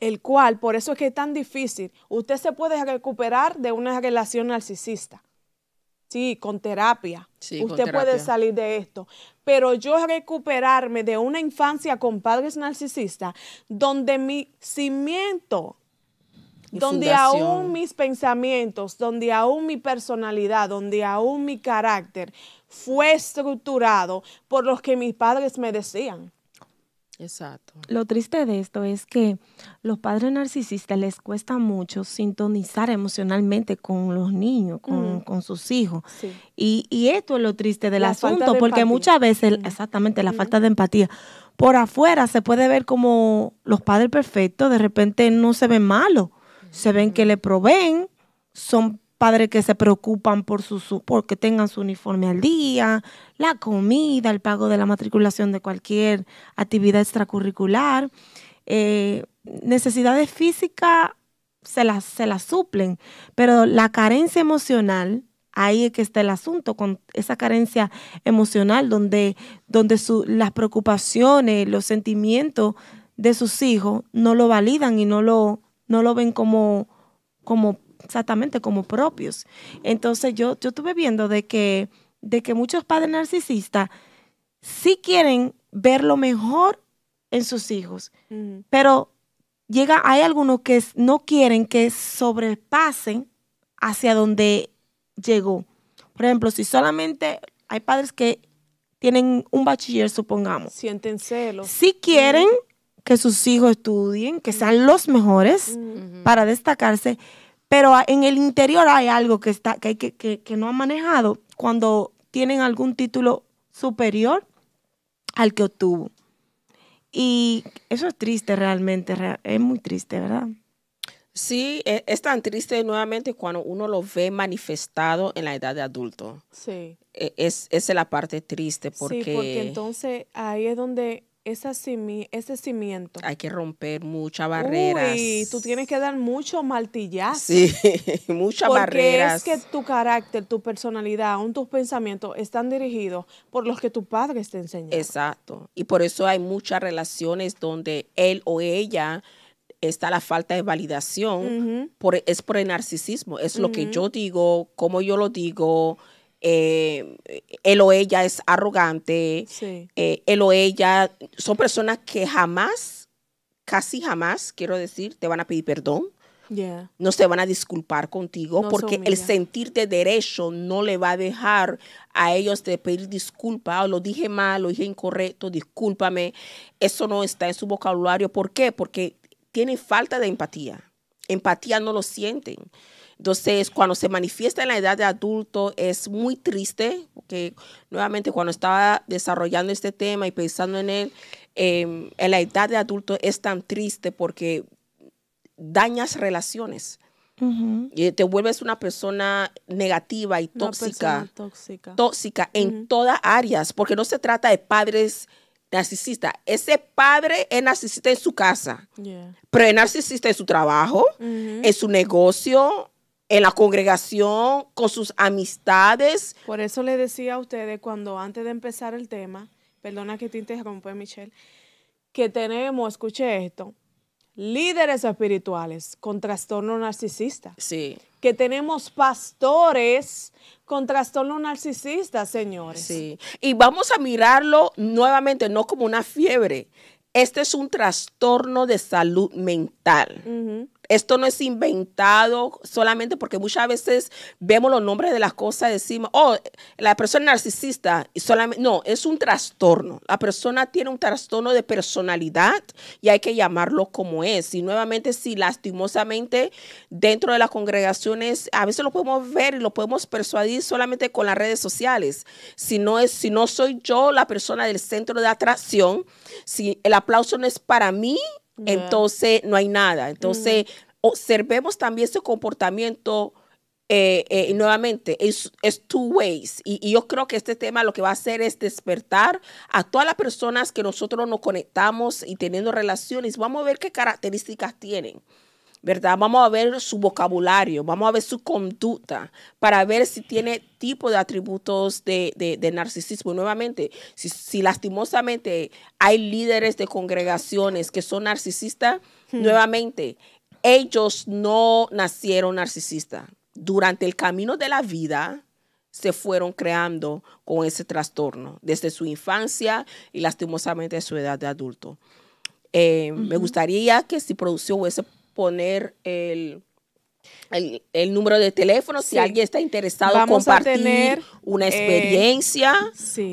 el cual, por eso es que es tan difícil. Usted se puede recuperar de una relación narcisista. Sí, con terapia. Sí, con Usted puede salir de esto. Pero yo recuperarme de una infancia con padres narcisistas, donde mi cimiento, Mi donde fundación. aún mis pensamientos, donde aún mi personalidad, donde aún mi carácter fue estructurado por los que mis padres me decían. Exacto. Lo triste de esto es que los padres narcisistas les cuesta mucho sintonizar emocionalmente con los niños, con, con sus hijos. Sí. Y, y esto es lo triste del La asunto, de porque empatía. muchas veces, exactamente, la falta de empatía. Por afuera se puede ver como los padres perfectos de repente no se ven malos, se ven que le proveen, son padres que se preocupan por su, su porque tengan su uniforme al día, la comida, el pago de la matriculación de cualquier actividad extracurricular. Eh, necesidades físicas se las, se las suplen, pero la carencia emocional, ahí es que está el asunto, con esa carencia emocional donde, donde las preocupaciones, los sentimientos de sus hijos no lo validan y no lo, no lo ven como, como exactamente como propios. Entonces yo, yo estuve viendo de que, de que muchos padres narcisistas sí quieren ver lo mejor en sus hijos, pero llega, hay algunos que no quieren que sobrepasen hacia donde llegó. Por ejemplo, si solamente hay padres que tienen un bachiller, supongamos. Sienten celos. Si quieren que sus hijos estudien, que sean los mejores para destacarse, pero en el interior hay algo que, está, que, que, que no han manejado cuando tienen algún título superior al que obtuvo. Y eso es triste realmente, es muy triste, ¿verdad? Sí, e, es, tan triste nuevamente cuando uno lo ve manifestado en la edad de adulto. Sí. E, es, esa es la parte triste porque... Sí, porque entonces ahí es donde esa ese cimiento. Hay que romper muchas barreras. Y tú tienes que dar mucho martillazo. Sí, muchas barreras. Porque es que tu carácter, tu personalidad, aún tus pensamientos están dirigidos por los que tu padre te enseñó. Exacto. Y por eso hay muchas relaciones donde él o ella está la falta de validación, por, es por el narcisismo. Es lo que yo digo, como yo lo digo, eh, él o ella es arrogante, eh, él o ella son personas que jamás, casi jamás, quiero decir, te van a pedir perdón. No se van a disculpar contigo porque el sentir de derecho no le va a dejar a ellos de pedir disculpa. o oh, lo dije mal, lo dije incorrecto, discúlpame. Eso no está en su vocabulario. ¿Por qué? Porque tiene falta de empatía. Empatía no lo sienten. Entonces, cuando se manifiesta en la edad de adulto es muy triste, porque nuevamente cuando estaba desarrollando este tema y pensando en él, em, en la edad de adulto es tan triste porque dañas relaciones. Y te vuelves una persona negativa y tóxica. tóxica. Tóxica en todas áreas, porque no se trata de padres narcisistas. Ese padre es narcisista en su casa, pero es narcisista en su trabajo, en su negocio, en la congregación, con sus amistades. Por eso le decía a ustedes cuando antes de empezar el tema, perdona que te interrumpa, Michelle, que tenemos, escuche esto, líderes espirituales con trastorno narcisista. Sí. Que tenemos pastores con trastorno narcisista, señores. Sí. Y vamos a mirarlo nuevamente, no como una fiebre. Este es un trastorno de salud mental. Esto no es inventado solamente porque muchas veces vemos los nombres de las cosas y decimos, oh, la persona narcisista, no, es un trastorno. La persona tiene un trastorno de personalidad y hay que llamarlo como es. Y nuevamente, si lastimosamente dentro de las congregaciones, a veces lo podemos ver y lo podemos persuadir solamente con las redes sociales. Si no, es, si no soy yo la persona del centro de atracción, si el aplauso no es para mí, entonces no hay nada. Entonces, observemos también ese comportamiento. Eh, eh, nuevamente, es, two ways. Y, yo creo que este tema lo que va a hacer es despertar a todas las personas que nosotros nos conectamos y teniendo relaciones. Vamos a ver qué características tienen. ¿Verdad? Vamos a ver su vocabulario, vamos a ver su conducta para ver si tiene tipo de atributos de, narcisismo. nuevamente, si, lastimosamente hay líderes de congregaciones que son narcisistas, hmm. nuevamente, ellos no nacieron narcisistas. Durante el camino de la vida, se fueron creando con ese trastorno desde su infancia y lastimosamente su edad de adulto. Eh, me gustaría que si producción hubiese poner el, el, número de teléfono si alguien está interesado en compartir una eh, experiencia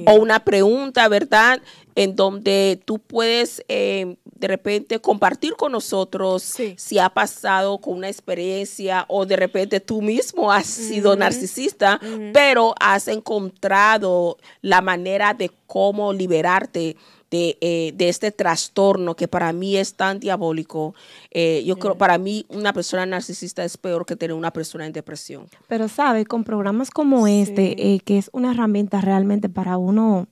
o una pregunta, ¿verdad? En donde tú puedes eh, de repente compartir con nosotros Sí. si ha pasado con una experiencia o de repente tú mismo has sido narcisista, pero has encontrado la manera de cómo liberarte de, eh, de este trastorno que para mí es tan diabólico. Eh, yo creo, para mí, una persona narcisista es peor que tener una persona en depresión. Pero, ¿sabe? Con programas como este, eh, que es una herramienta realmente para uno,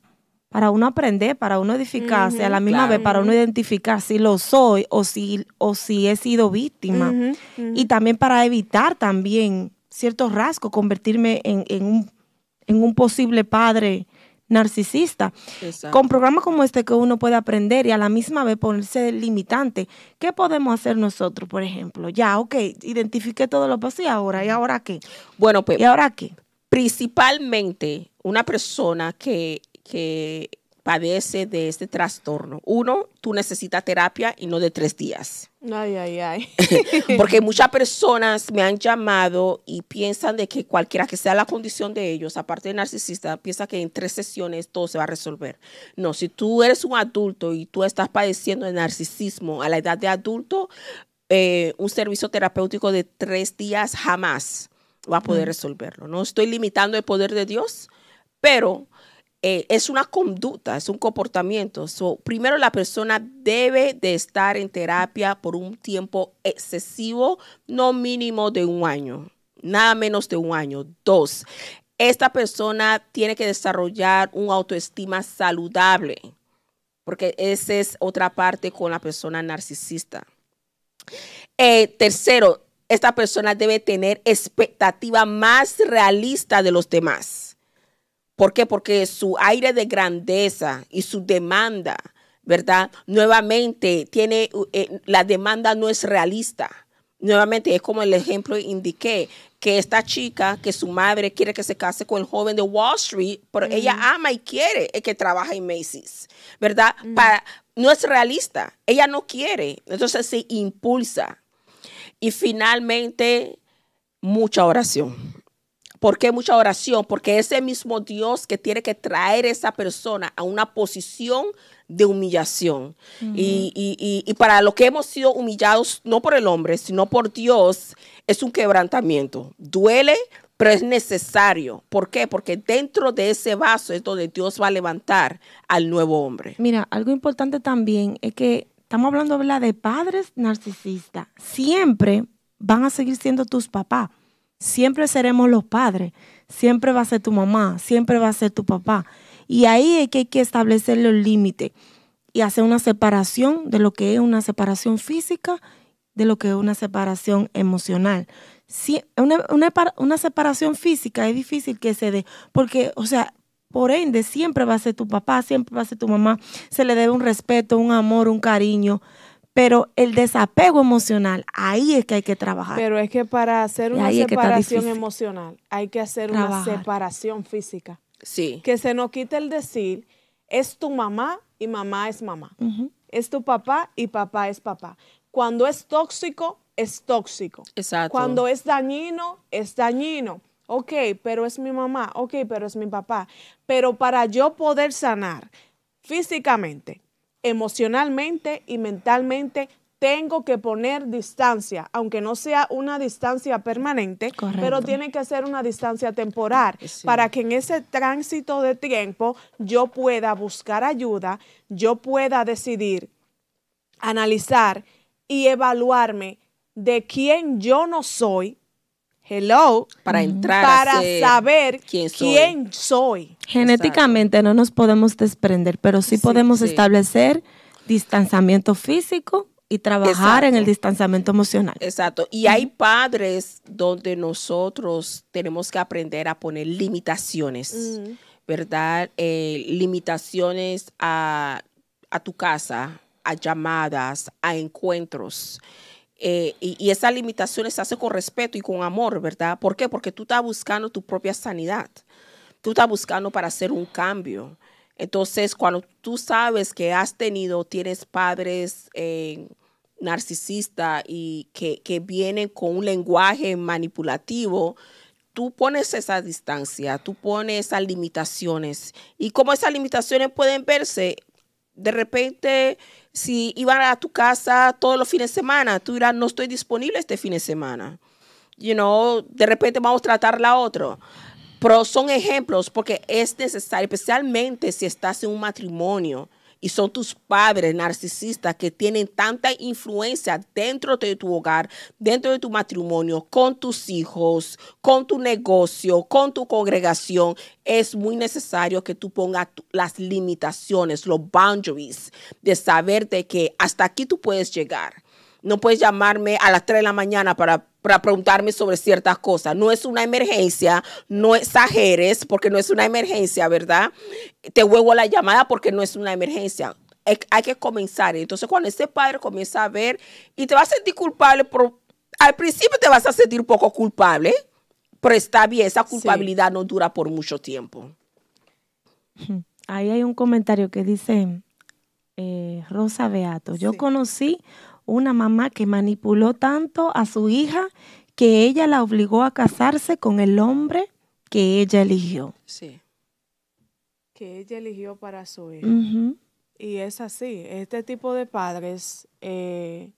para uno aprender, para uno edificarse, a la misma claro. vez para uno identificar si lo soy o si, o si he sido víctima. Y también para evitar también ciertos rasgos, convertirme en, en un, en un posible padre narcisista. Exacto. Con programas como este que uno puede aprender y a la misma vez ponerse limitante. ¿Qué podemos hacer nosotros, por ejemplo? Ya, ok, identifiqué todo lo y ahora, ¿y ahora qué? Bueno, pues ¿Y ahora qué? principalmente una persona que, que padece de este trastorno. Uno, tú necesitas terapia y no de tres días. Ay, ay, ay. Porque muchas personas me han llamado y piensan de que cualquiera que sea la condición de ellos, aparte de narcisista, piensa que en tres sesiones todo se va a resolver. No, si tú eres un adulto y tú estás padeciendo de narcisismo a la edad de adulto, eh, un servicio terapéutico de tres días jamás va a poder resolverlo. No estoy limitando el poder de Dios, pero eh, es una conducta, es un comportamiento. So, primero, la persona debe de estar en terapia por un tiempo excesivo, no mínimo de un año, nada menos de un año. Dos, esta persona tiene que desarrollar una autoestima saludable, porque esa es otra parte con la persona narcisista. Eh, tercero, esta persona debe tener expectativa más realista de los demás. ¿Por qué? Porque su aire de grandeza y su demanda, ¿verdad? Nuevamente, tiene, eh, la demanda no es realista. Nuevamente, es como el ejemplo indiqué, que esta chica, que su madre quiere que se case con el joven de Wall Street, pero ella ama y quiere el que trabaja en Macy's, ¿verdad? Para, no es realista, ella no quiere, entonces se impulsa. Y finalmente, mucha oración. ¿Por qué mucha oración? Porque ese mismo Dios que tiene que traer a esa persona a una posición de humillación. y, y- y- y para lo que hemos sido humillados, no por el hombre, sino por Dios, es un quebrantamiento. Duele, pero es necesario. ¿Por qué? Porque dentro de ese vaso es donde Dios va a levantar al nuevo hombre. Mira, algo importante también es que estamos hablando de padres narcisistas. Siempre van a seguir siendo tus papás. Siempre seremos los padres. Siempre va a ser tu mamá. Siempre va a ser tu papá. Y ahí es que hay que establecer los límites y hacer una separación de lo que es una separación física de lo que es una separación emocional. Sí, una, una, una separación física es difícil que se dé, porque, o sea, por ende, siempre va a ser tu papá, siempre va a ser tu mamá, se le debe un respeto, un amor, un cariño, pero el desapego emocional, ahí es que hay que trabajar. Pero es que para hacer una separación emocional hay que hacer Trabajar. una separación física. Sí. Que se nos quite el decir, es tu mamá y mamá es mamá. Es tu papá y papá es papá. Cuando es tóxico, es tóxico. Exacto. Cuando es dañino, es dañino. Ok, pero es mi mamá. Ok, pero es mi papá. Pero para yo poder sanar físicamente, emocionalmente y mentalmente, tengo que poner distancia, aunque no sea una distancia permanente, Correcto. pero tiene que ser una distancia temporal, Sí. para que en ese tránsito de tiempo yo pueda buscar ayuda, yo pueda decidir analizar y evaluarme de quién yo no soy, hello, Para entrar para saber quién soy. quién soy. Genéticamente no nos podemos desprender, pero sí, Sí, podemos sí. establecer distanciamiento físico y trabajar en el distanciamiento emocional. Exacto. Y hay padres donde nosotros tenemos que aprender a poner limitaciones, ¿verdad? Eh, limitaciones a, a tu casa, a llamadas, a encuentros. Eh, y, y esas limitaciones se hacen con respeto y con amor, ¿verdad? ¿Por qué? Porque tú estás buscando tu propia sanidad. Tú estás buscando para hacer un cambio. Entonces, cuando tú sabes que has tenido, tienes padres eh, narcisistas y que, que vienen con un lenguaje manipulativo, tú pones esa distancia, tú pones esas limitaciones. Y como esas limitaciones pueden verse, de repente si iban a tu casa todos los fines de semana, tú dirás, no estoy disponible este fin de semana. You know, de repente vamos a tratar la otra. Pero son ejemplos porque es necesario, especialmente si estás en un matrimonio y son tus padres narcisistas que tienen tanta influencia dentro de tu hogar, dentro de tu matrimonio, con tus hijos, con tu negocio, con tu congregación, es muy necesario que tú pongas las limitaciones, los boundaries de saber de que hasta aquí tú puedes llegar. No puedes llamarme a las 3 de la mañana para para preguntarme sobre ciertas cosas. No es una emergencia, no exageres porque no es una emergencia, ¿verdad? Te huevo la llamada porque no es una emergencia. Hay que comenzar. Entonces, cuando ese padre comienza a ver y te va a sentir culpable, por, al principio te vas a sentir un poco culpable, pero está bien, esa culpabilidad no dura por mucho tiempo. Ahí hay un comentario que dice eh, Rosa Beato. Yo conocí una mamá que manipuló tanto a su hija que ella la obligó a casarse con el hombre que ella eligió. Sí. Que ella eligió para su hija. Y es así. Este tipo de padres eh,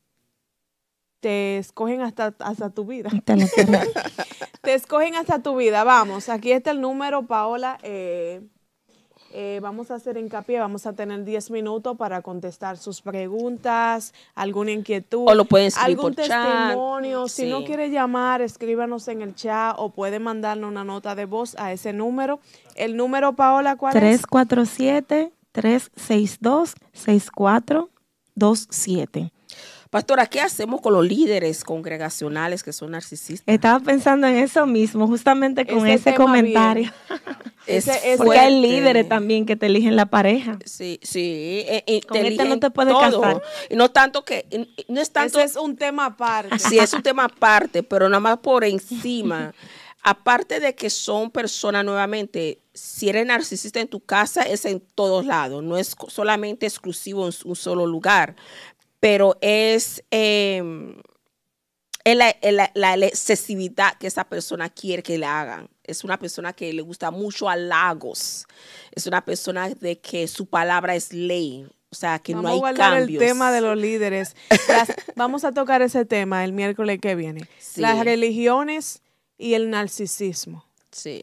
te escogen hasta, hasta tu vida. te escogen hasta tu vida. Vamos, aquí está el número, Paola. Eh, eh, vamos a hacer hincapié, vamos a tener 10 minutos para contestar sus preguntas, alguna inquietud, o lo pueden algún testimonio. Si no quiere llamar, escríbanos en el chat o puede mandarnos una nota de voz a ese número. El número, Paola, ¿cuál 347 362 6427 Pastora, ¿qué hacemos con los líderes congregacionales que son narcisistas? Estaba pensando en eso mismo, justamente con ese, comentario. Es Porque hay líderes también que te eligen la pareja. Sí, sí. E, y, con este no te puedes casar. Y no tanto que, no es tanto. Ese es un tema aparte. Sí, es un tema aparte, pero nada más por encima. Aparte de que son personas nuevamente, si eres narcisista en tu casa, es en todos lados, no es solamente exclusivo en un solo lugar pero es, em, la, excesividad que esa persona quiere que le hagan. Es una persona que le gusta mucho halagos. Es una persona de que su palabra es ley. O sea, que no hay cambios. el tema de los líderes. vamos a tocar ese tema el miércoles que viene. Las religiones y el narcisismo. Sí.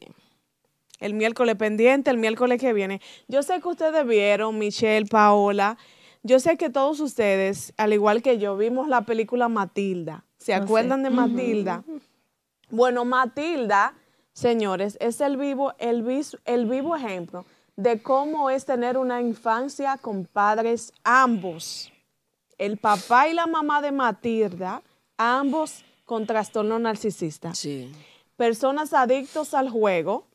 El miércoles pendiente, el miércoles que viene. Yo sé que ustedes vieron, Michelle, Paola, yo sé que todos ustedes, al igual que yo, vimos la película Matilda. ¿Se acuerdan de Matilda? Bueno, Matilda, señores, es el vivo, el, el vivo ejemplo de cómo es tener una infancia con padres ambos. El papá y la mamá de Matilda, ambos con trastorno narcisista. Sí. Personas adictos al juego,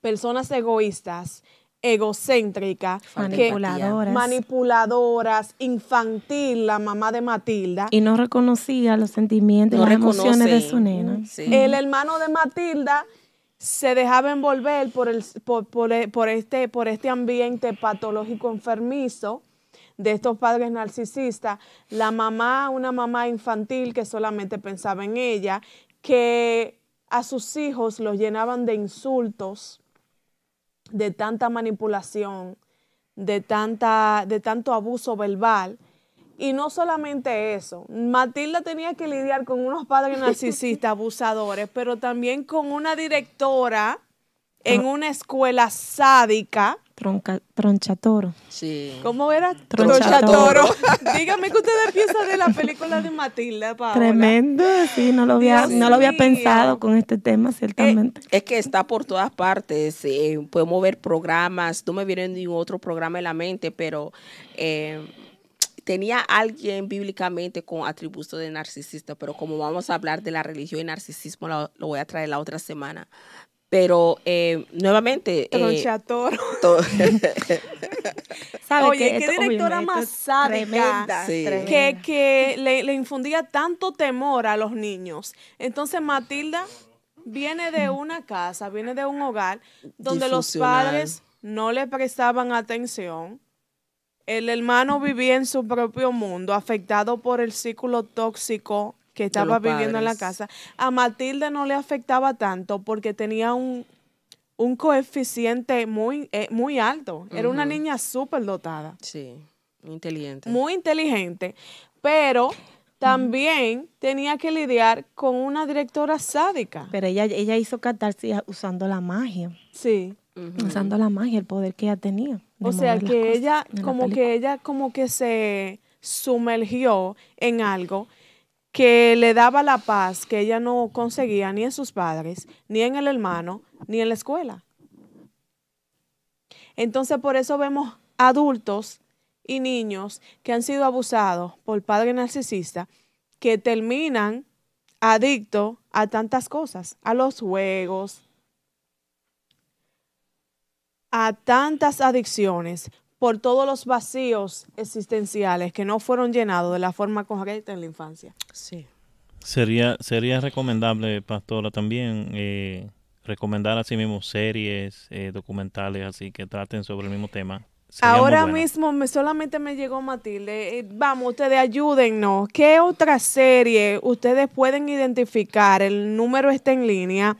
personas egoístas, egocéntrica, manipuladoras. manipuladoras, infantil, la mamá de Matilda. Y no reconocía los sentimientos y las emociones de su nena. El hermano de Matilda se dejaba envolver por, el, por, este, por este ambiente patológico enfermizo de estos padres narcisistas. La mamá, una mamá infantil que solamente pensaba en ella, que a sus hijos los llenaban de insultos, de tanta manipulación, de, tanta, de tanto abuso verbal. Y no solamente eso, Matilda tenía que lidiar con unos padres narcisistas, abusadores, pero también con una directora en una escuela sádica Tronca, tronchatoro. Sí. ¿Cómo era? Tronchatoro. Dígame que ustedes piensan de la película de Matilda, Paola. Tremendo, sí, no lo había, no lo había pensado con este tema, ciertamente. Eh, es que está por todas partes. Eh, podemos ver programas, no me viene ningún otro programa en la mente, pero eh, tenía alguien bíblicamente con atributos de narcisista, pero como vamos a hablar de la religión y narcisismo, lo voy a traer la otra semana. Pero eh, nuevamente. Eh, Oye, qué directora más sádica. Que, que le, infundía tanto temor a los niños. Entonces, Matilda viene de una casa, viene de un hogar donde los padres no le prestaban atención. El hermano vivía en su propio mundo, afectado por el círculo tóxico que estaba viviendo en la casa. A Matilde no le afectaba tanto porque tenía un, coeficiente muy, eh, muy alto. Era una niña súper dotada. Sí. Inteligente. muy inteligente, pero también tenía que lidiar con una directora sádica. Pero ella, ella hizo catarsis usando la magia. Sí. Usando la magia, el poder que ella tenía. O sea que ella, como que ella como que se sumergió en algo que le daba la paz que ella no conseguía ni en sus padres, ni en el hermano, ni en la escuela. Entonces por eso vemos adultos y niños que han sido abusados por padres narcisistas que terminan adictos a tantas cosas, a los juegos, a tantas adicciones por todos los vacíos existenciales que no fueron llenados de la forma correcta en la infancia. Sí. Sería, sería recomendable, pastora, también eh, recomendar así mismo series, eh, documentales, así que traten sobre el mismo tema. Sería Ahora bueno. mismo me, solamente me llegó Matilde. Eh, Vamos, ustedes ayúdennos. ¿Qué otra serie ustedes pueden identificar? El número está en línea,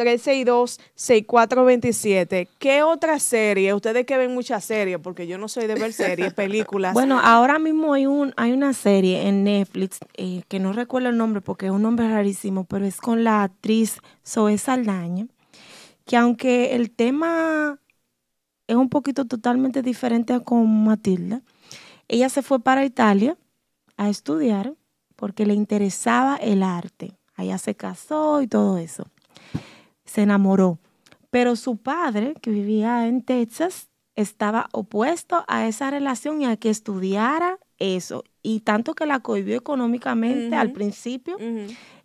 347-362-6427. ¿Qué otra serie? Ustedes que ven muchas series, porque yo no soy de ver series, películas. Bueno, ahora mismo hay un hay una serie en Netflix eh, que no recuerdo el nombre porque es un nombre rarísimo, pero es con la actriz Zoe Saldaña, que aunque el tema es un poquito totalmente diferente a con Matilda, ella se fue para Italia a estudiar porque le interesaba el arte. Allá se casó y todo eso. Se enamoró. Pero su padre, que vivía en Texas, estaba opuesto a esa relación y a que estudiara eso. Y tanto que la cohibió económicamente al principio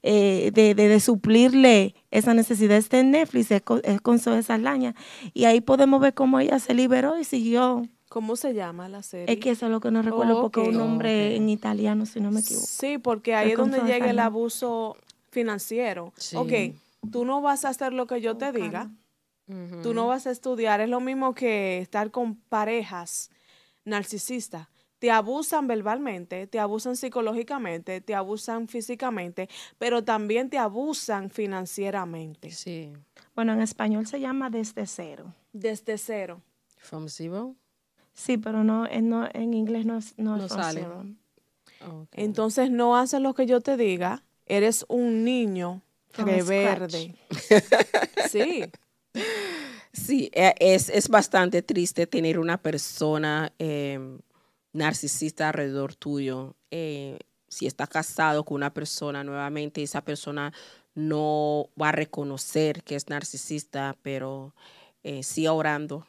eh, de, de- de suplirle esa necesidad. Este en Netflix es con, es con Zoe Saldaña. Y ahí podemos ver cómo ella se liberó y siguió. ¿Cómo se llama la serie? Es que eso es lo que no recuerdo porque es un nombre en italiano, si no me equivoco. Sí, porque ahí Es es donde llega el abuso financiero. Sí. Ok, tú no vas a hacer lo que yo te diga, tú no vas a estudiar. Es lo mismo que estar con parejas narcisistas. Te abusan verbalmente, te abusan psicológicamente, te abusan físicamente, pero también te abusan financieramente. Sí. Bueno, en español se llama Desde Cero. Desde cero. From zero. Sí, pero no, en, no, en inglés no, es- no, es No from sale. Entonces no haces lo que yo te diga, eres un niño reverde. Sí. Sí, eh, es, es bastante triste tener una persona eh, narcisista alrededor tuyo. Eh, si está casado con una persona, nuevamente esa persona no va a reconocer que es narcisista, pero eh, siga orando.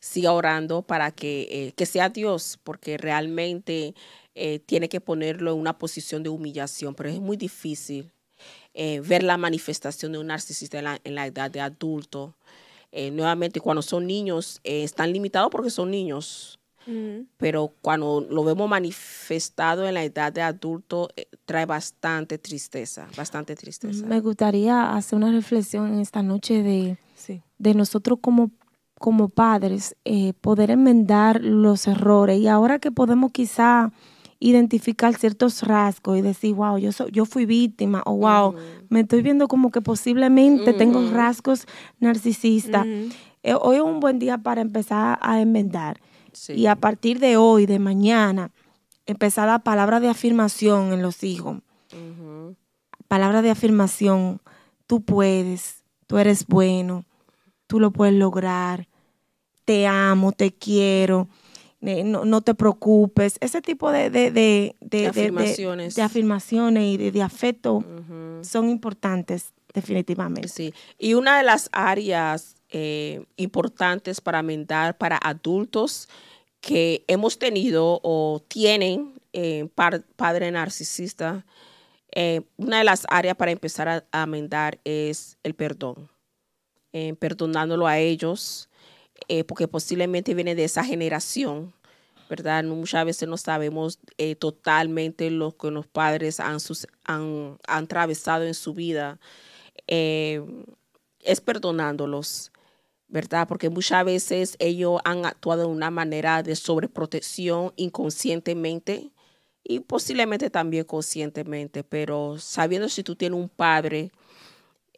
Siga orando para que, eh, que sea Dios, porque realmente tiene que ponerlo en una posición de humillación, pero es muy difícil eh, ver la manifestación de un narcisista en la, en la edad de adulto. Eh, nuevamente, cuando son niños, eh, están limitados porque son niños, Ujú. pero cuando lo vemos manifestado en la edad de adulto, eh, trae bastante tristeza, bastante tristeza. Me gustaría hacer una reflexión en esta noche de, Sí. de nosotros como, como padres, eh, poder enmendar los errores. Y ahora que podemos quizá identificar ciertos rasgos y decir, wow, yo, so- yo fui víctima, o wow, me estoy viendo como que posiblemente tengo rasgos narcisistas. Eh, hoy es un buen día para empezar a enmendar. Sí. Y a partir de hoy, de mañana, empezar la palabra de afirmación en los hijos. Palabra de afirmación. Tú puedes, tú eres bueno, tú lo puedes lograr. Te amo, te quiero. Eh, No, no te preocupes. Ese tipo de, de, de, de- afirmaciones. de afirmaciones y de, afecto son importantes, definitivamente. Sí, y una de las áreas eh, importantes para amendar para adultos que hemos tenido o tienen eh, padre narcisista, eh, una de las áreas para empezar a, amendar es el perdón, perdonándolo a ellos, eh, porque posiblemente viene de esa generación. ¿Verdad? Muchas veces no sabemos eh, totalmente lo que los padres han, sus- han, han atravesado en su vida eh, es perdonándolos, ¿verdad? Porque muchas veces ellos han actuado de una manera de sobreprotección inconscientemente y posiblemente también conscientemente, pero sabiendo si tú tienes un padre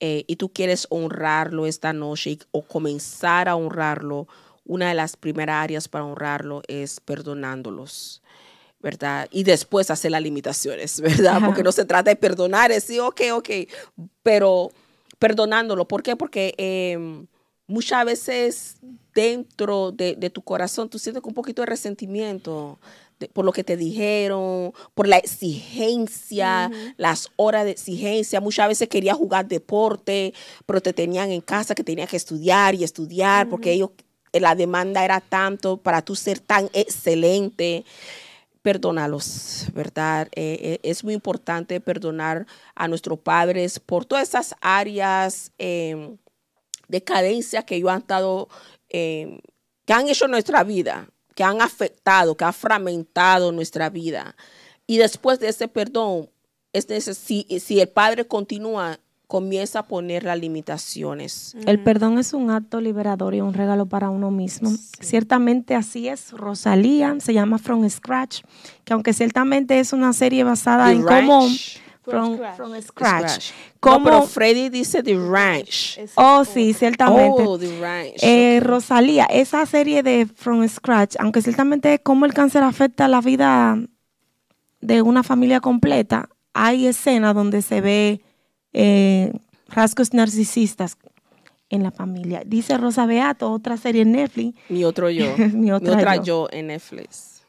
eh, y tú quieres honrarlo esta noche o comenzar a honrarlo, una de las primeras áreas para honrarlo es perdonándolos. ¿verdad? Y después hacer las limitaciones, ¿verdad? Porque no se trata de perdonar, es decir, ok, ok, pero perdonándolo. ¿Por qué? Porque em, muchas veces dentro de, tu corazón tú sientes un poquito de resentimiento por lo que te dijeron, por la exigencia, las horas de exigencia. Muchas veces querías jugar deporte, pero te tenían en casa que tenías que estudiar y estudiar porque ellos, la demanda era tanto para tú ser tan excelente perdónalos, ¿verdad? Eh, eh, es muy importante perdonar a nuestros padres por todas esas áreas em, de cadencia que ellos han estado, em, que han hecho nuestra vida, que han afectado, que han fragmentado nuestra vida. Y después de ese perdón, es si, si el padre continúa comienza a poner las limitaciones. El perdón es un acto liberador y un regalo para uno mismo. Ciertamente así es. Rosalía se llama From Scratch, que aunque ciertamente es una serie basada en cómo... From, scratch. Como, pero Freddy dice The Ranch. Oh, sí, ciertamente. Oh, The Ranch. Eh, Rosalía, esa serie de From Scratch, aunque ciertamente cómo el cáncer afecta la vida de una familia completa, hay escenas donde se ve eh, rasgos narcisistas en la familia. Dice Rosa Beato, otra serie en Netflix. Mi otro yo. Mi, otra, yo. en Netflix.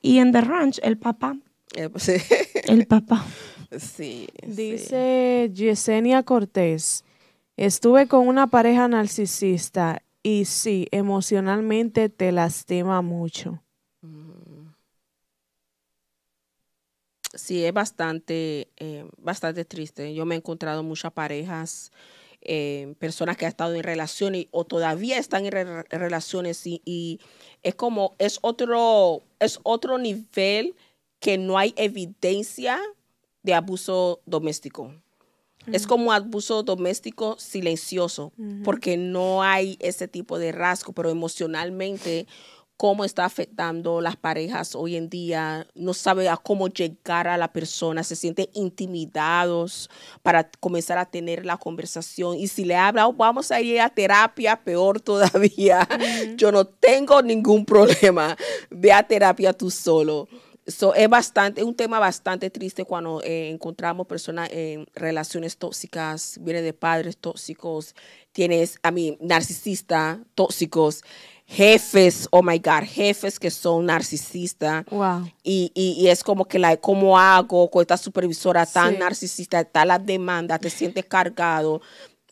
Y en The Ranch, el papá. Eh, pues, sí. El papá. Sí. Dice Yesenia Cortés, estuve con una pareja narcisista y sí, emocionalmente te lastima mucho. sí es bastante, eh, bastante triste. Yo me he encontrado muchas parejas, eh, personas que han estado en relaciones o todavía están en, relaciones y, es como, es otro, es otro nivel que no hay evidencia de abuso doméstico. Es como abuso doméstico silencioso, porque no hay ese tipo de rasgo, pero emocionalmente cómo está afectando las parejas hoy en día, no sabe a cómo llegar a la persona, se siente intimidados para comenzar a tener la conversación. Y si le habla, oh, vamos a ir a terapia, peor todavía. Yo no tengo ningún problema. Ve a terapia tú solo. So, es bastante, un tema bastante triste cuando eh, encontramos personas en relaciones tóxicas, viene de padres tóxicos, tienes a mí narcisistas tóxicos jefes, oh my God, jefes que son narcisistas. Wow. Y, y, es como que, la, ¿cómo hago con esta supervisora tan narcisista? Está la demanda, te sientes cargado,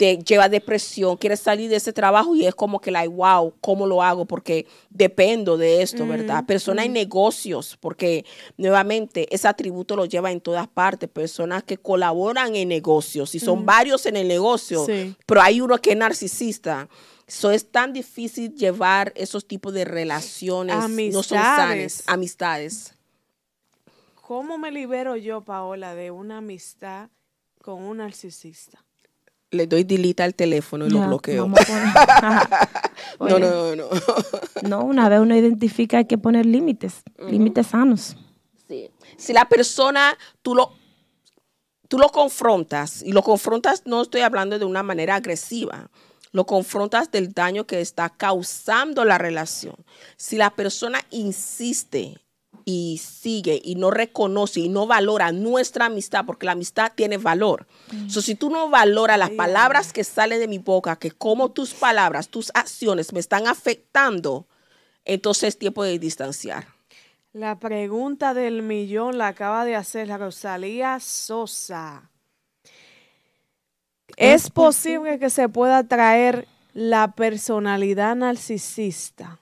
te lleva depresión, quieres salir de ese trabajo y es como que, like, wow, ¿cómo lo hago? Porque dependo de esto, ¿verdad? Personas en negocios, porque nuevamente ese atributo lo lleva en todas partes. Personas que colaboran en negocios y son varios en el negocio, pero hay uno que es narcisista So, es tan difícil llevar esos tipos de relaciones amistades. no son sanas, amistades. ¿Cómo me libero yo, Paola, de una amistad con un narcisista? Le doy delete al teléfono y lo bloqueo. no, no, no. no, una vez uno identifica hay que poner límites, límites sanos. Sí. Si la persona, tú lo, tú lo confrontas, y lo confrontas, no estoy hablando de una manera agresiva, lo confrontas del daño que está causando la relación. Si la persona insiste y sigue y no reconoce y no valora nuestra amistad, porque la amistad tiene valor. Mm. si tú no valoras las palabras que salen de mi boca, que como tus palabras, tus acciones me están afectando, entonces es tiempo de distanciar. La pregunta del millón la acaba de hacer la Rosalía Sosa. ¿Es posible que se pueda traer la personalidad narcisista?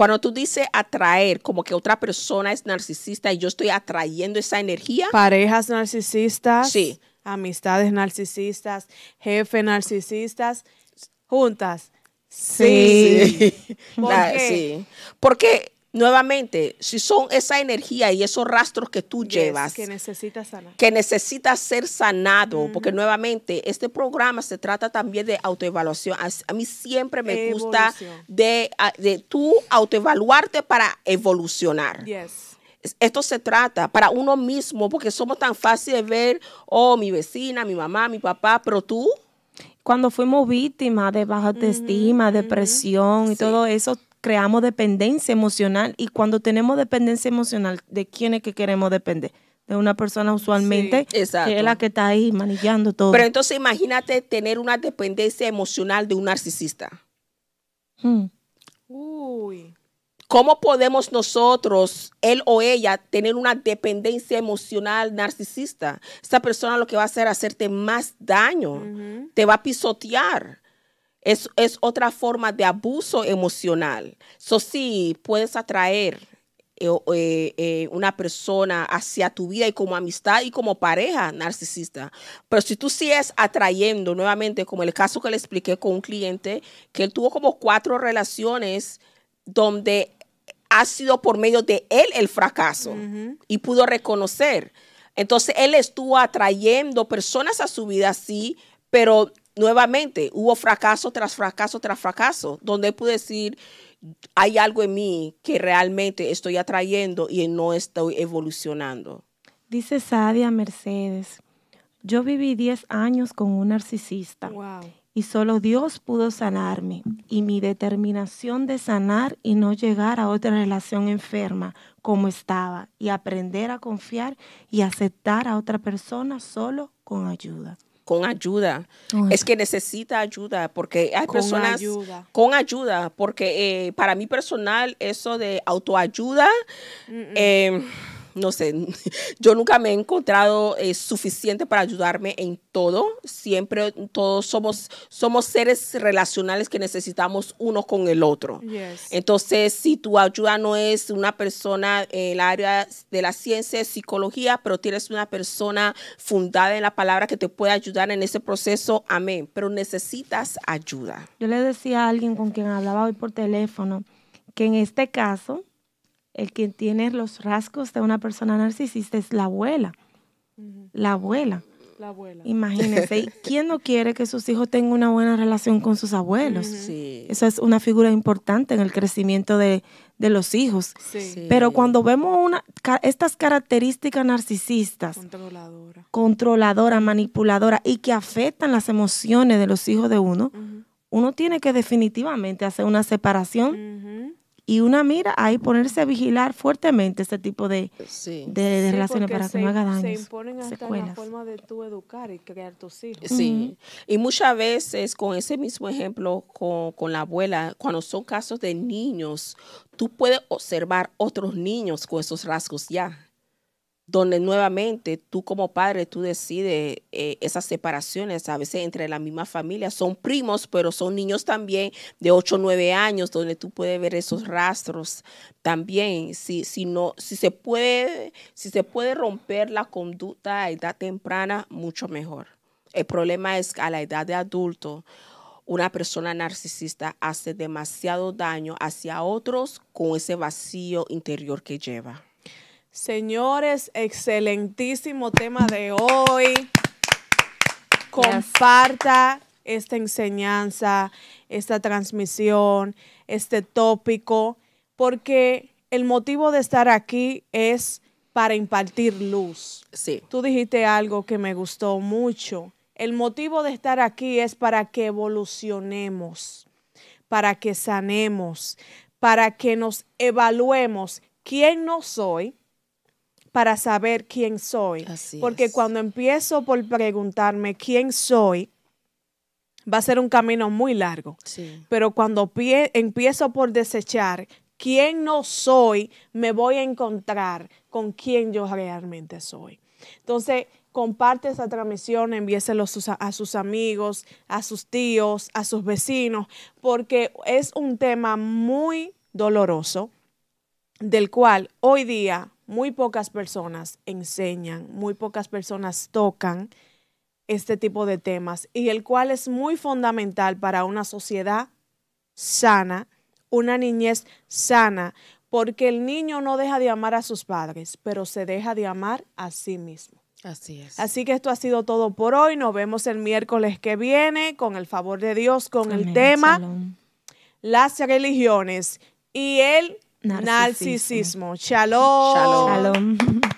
Cuando tú dices atraer, como que otra persona es narcisista y yo estoy atrayendo esa energía. Parejas narcisistas. Sí. Amistades narcisistas, jefes narcisistas, juntas. Sí. sí. sí. Porque nuevamente, si son esa energía y esos rastros que tú llevas, que necesitas sanar. que necesitas ser sanado, porque nuevamente este programa se trata también de autoevaluación. A, mí siempre me gusta de, de tú autoevaluarte para evolucionar. Esto se trata para uno mismo, porque somos tan fáciles de ver, oh, mi vecina, mi mamá, mi papá, pero tú, Cuando fuimos víctimas de baja autoestima, depresión y todo eso, creamos dependencia emocional. Y cuando tenemos dependencia emocional, ¿de quién es que queremos depender? De una persona usualmente Sí, que es la que está ahí manillando todo. Pero entonces imagínate tener una dependencia emocional de un narcisista. Mm. Uy. ¿Cómo podemos nosotros, él o ella, tener una dependencia emocional narcisista? Esta persona lo que va a hacer es hacerte más daño, te va a pisotear. Es, es otra forma de abuso emocional. Eso sí, puedes atraer eh, eh, eh, una persona hacia tu vida y como amistad y como pareja narcisista. Pero si tú sigues atrayendo nuevamente, como el caso que le expliqué con un cliente, que él tuvo como cuatro relaciones donde ha sido por medio de él el fracaso y pudo reconocer. Entonces él estuvo atrayendo personas a su vida así, pero nuevamente hubo fracaso tras fracaso tras fracaso, donde él pudo decir, hay algo en mí que realmente estoy atrayendo y no estoy evolucionando. Dice Sadia Mercedes, yo viví 10 años con un narcisista Wow. y solo Dios pudo sanarme y mi determinación de sanar y no llegar a otra relación enferma como estaba y aprender a confiar y aceptar a otra persona solo con ayuda. Con ayuda. Es que necesita ayuda porque hay Con personas ayuda. con ayuda, porque eh, para mí personal eso de autoayuda, eh, no sé, yo nunca me he encontrado eh, suficiente para ayudarme en todo. Siempre todos somos, somos seres relacionales que necesitamos uno con el otro. Yes. Entonces, si tu ayuda no es una persona en el área de la ciencia, psicología, pero tienes una persona fundada en la palabra que te puede ayudar en ese proceso, amén. Pero necesitas ayuda. Yo le decía a alguien con quien hablaba hoy por teléfono que en este caso, el que tiene los rasgos de una persona narcisista es la abuela. La abuela. La abuela. Imagínense, ¿y ¿quién no quiere que sus hijos tengan una buena relación con sus abuelos? Sí. Eso es una figura importante en el crecimiento de, de los hijos. Sí. Sí. Pero cuando vemos una, estas características narcisistas, Controladora. controladoras, manipuladoras y que afectan las emociones de los hijos de uno, uno tiene que definitivamente hacer una separación. Y una mira ahí ponerse a vigilar fuertemente este tipo de, Sí. de, de Sí, relaciones para que se, no haga Se daños, imponen hasta en la secuelas. forma de tú educar y crear tus hijos. Sí, y muchas veces con ese mismo ejemplo con, con la abuela, cuando son casos de niños, tú puedes observar otros niños con esos rasgos ya, donde nuevamente tú como padre, tú decides eh, esas separaciones, a veces entre la misma familia, son primos, pero son niños también de 8 o 9 años, donde tú puedes ver esos rastros también, si, si, no, si, se puede, si se puede romper la conducta a edad temprana, mucho mejor. El problema es que a la edad de adulto, una persona narcisista hace demasiado daño hacia otros con ese vacío interior que lleva. Señores, excelentísimo tema de hoy. Comparta esta enseñanza, esta transmisión, este tópico, porque el motivo de estar aquí es para impartir luz. Sí, Tú dijiste algo que me gustó mucho. El motivo de estar aquí es para que evolucionemos, para que sanemos, para que nos evaluemos quién no soy, para saber quién soy. Así Porque es. cuando empiezo por preguntarme quién soy, va a ser un camino muy largo. sí. Pero cuando pie- empiezo por desechar quién no soy, me voy a encontrar con quién yo realmente soy. Entonces, comparte esa transmisión, envíeselo a sus amigos, a sus tíos, a sus vecinos, porque es un tema muy doloroso del cual hoy día muy pocas personas enseñan, muy pocas personas tocan este tipo de temas y el cual es muy fundamental para una sociedad sana, una niñez sana, porque el niño no deja de amar a sus padres, pero se deja de amar a sí mismo. Así es. Así que esto ha sido todo por hoy. Nos vemos el miércoles que viene con el favor de Dios, con el tema las religiones y el Narcisismo. narcisismo. Shalom. Shalom. Shalom.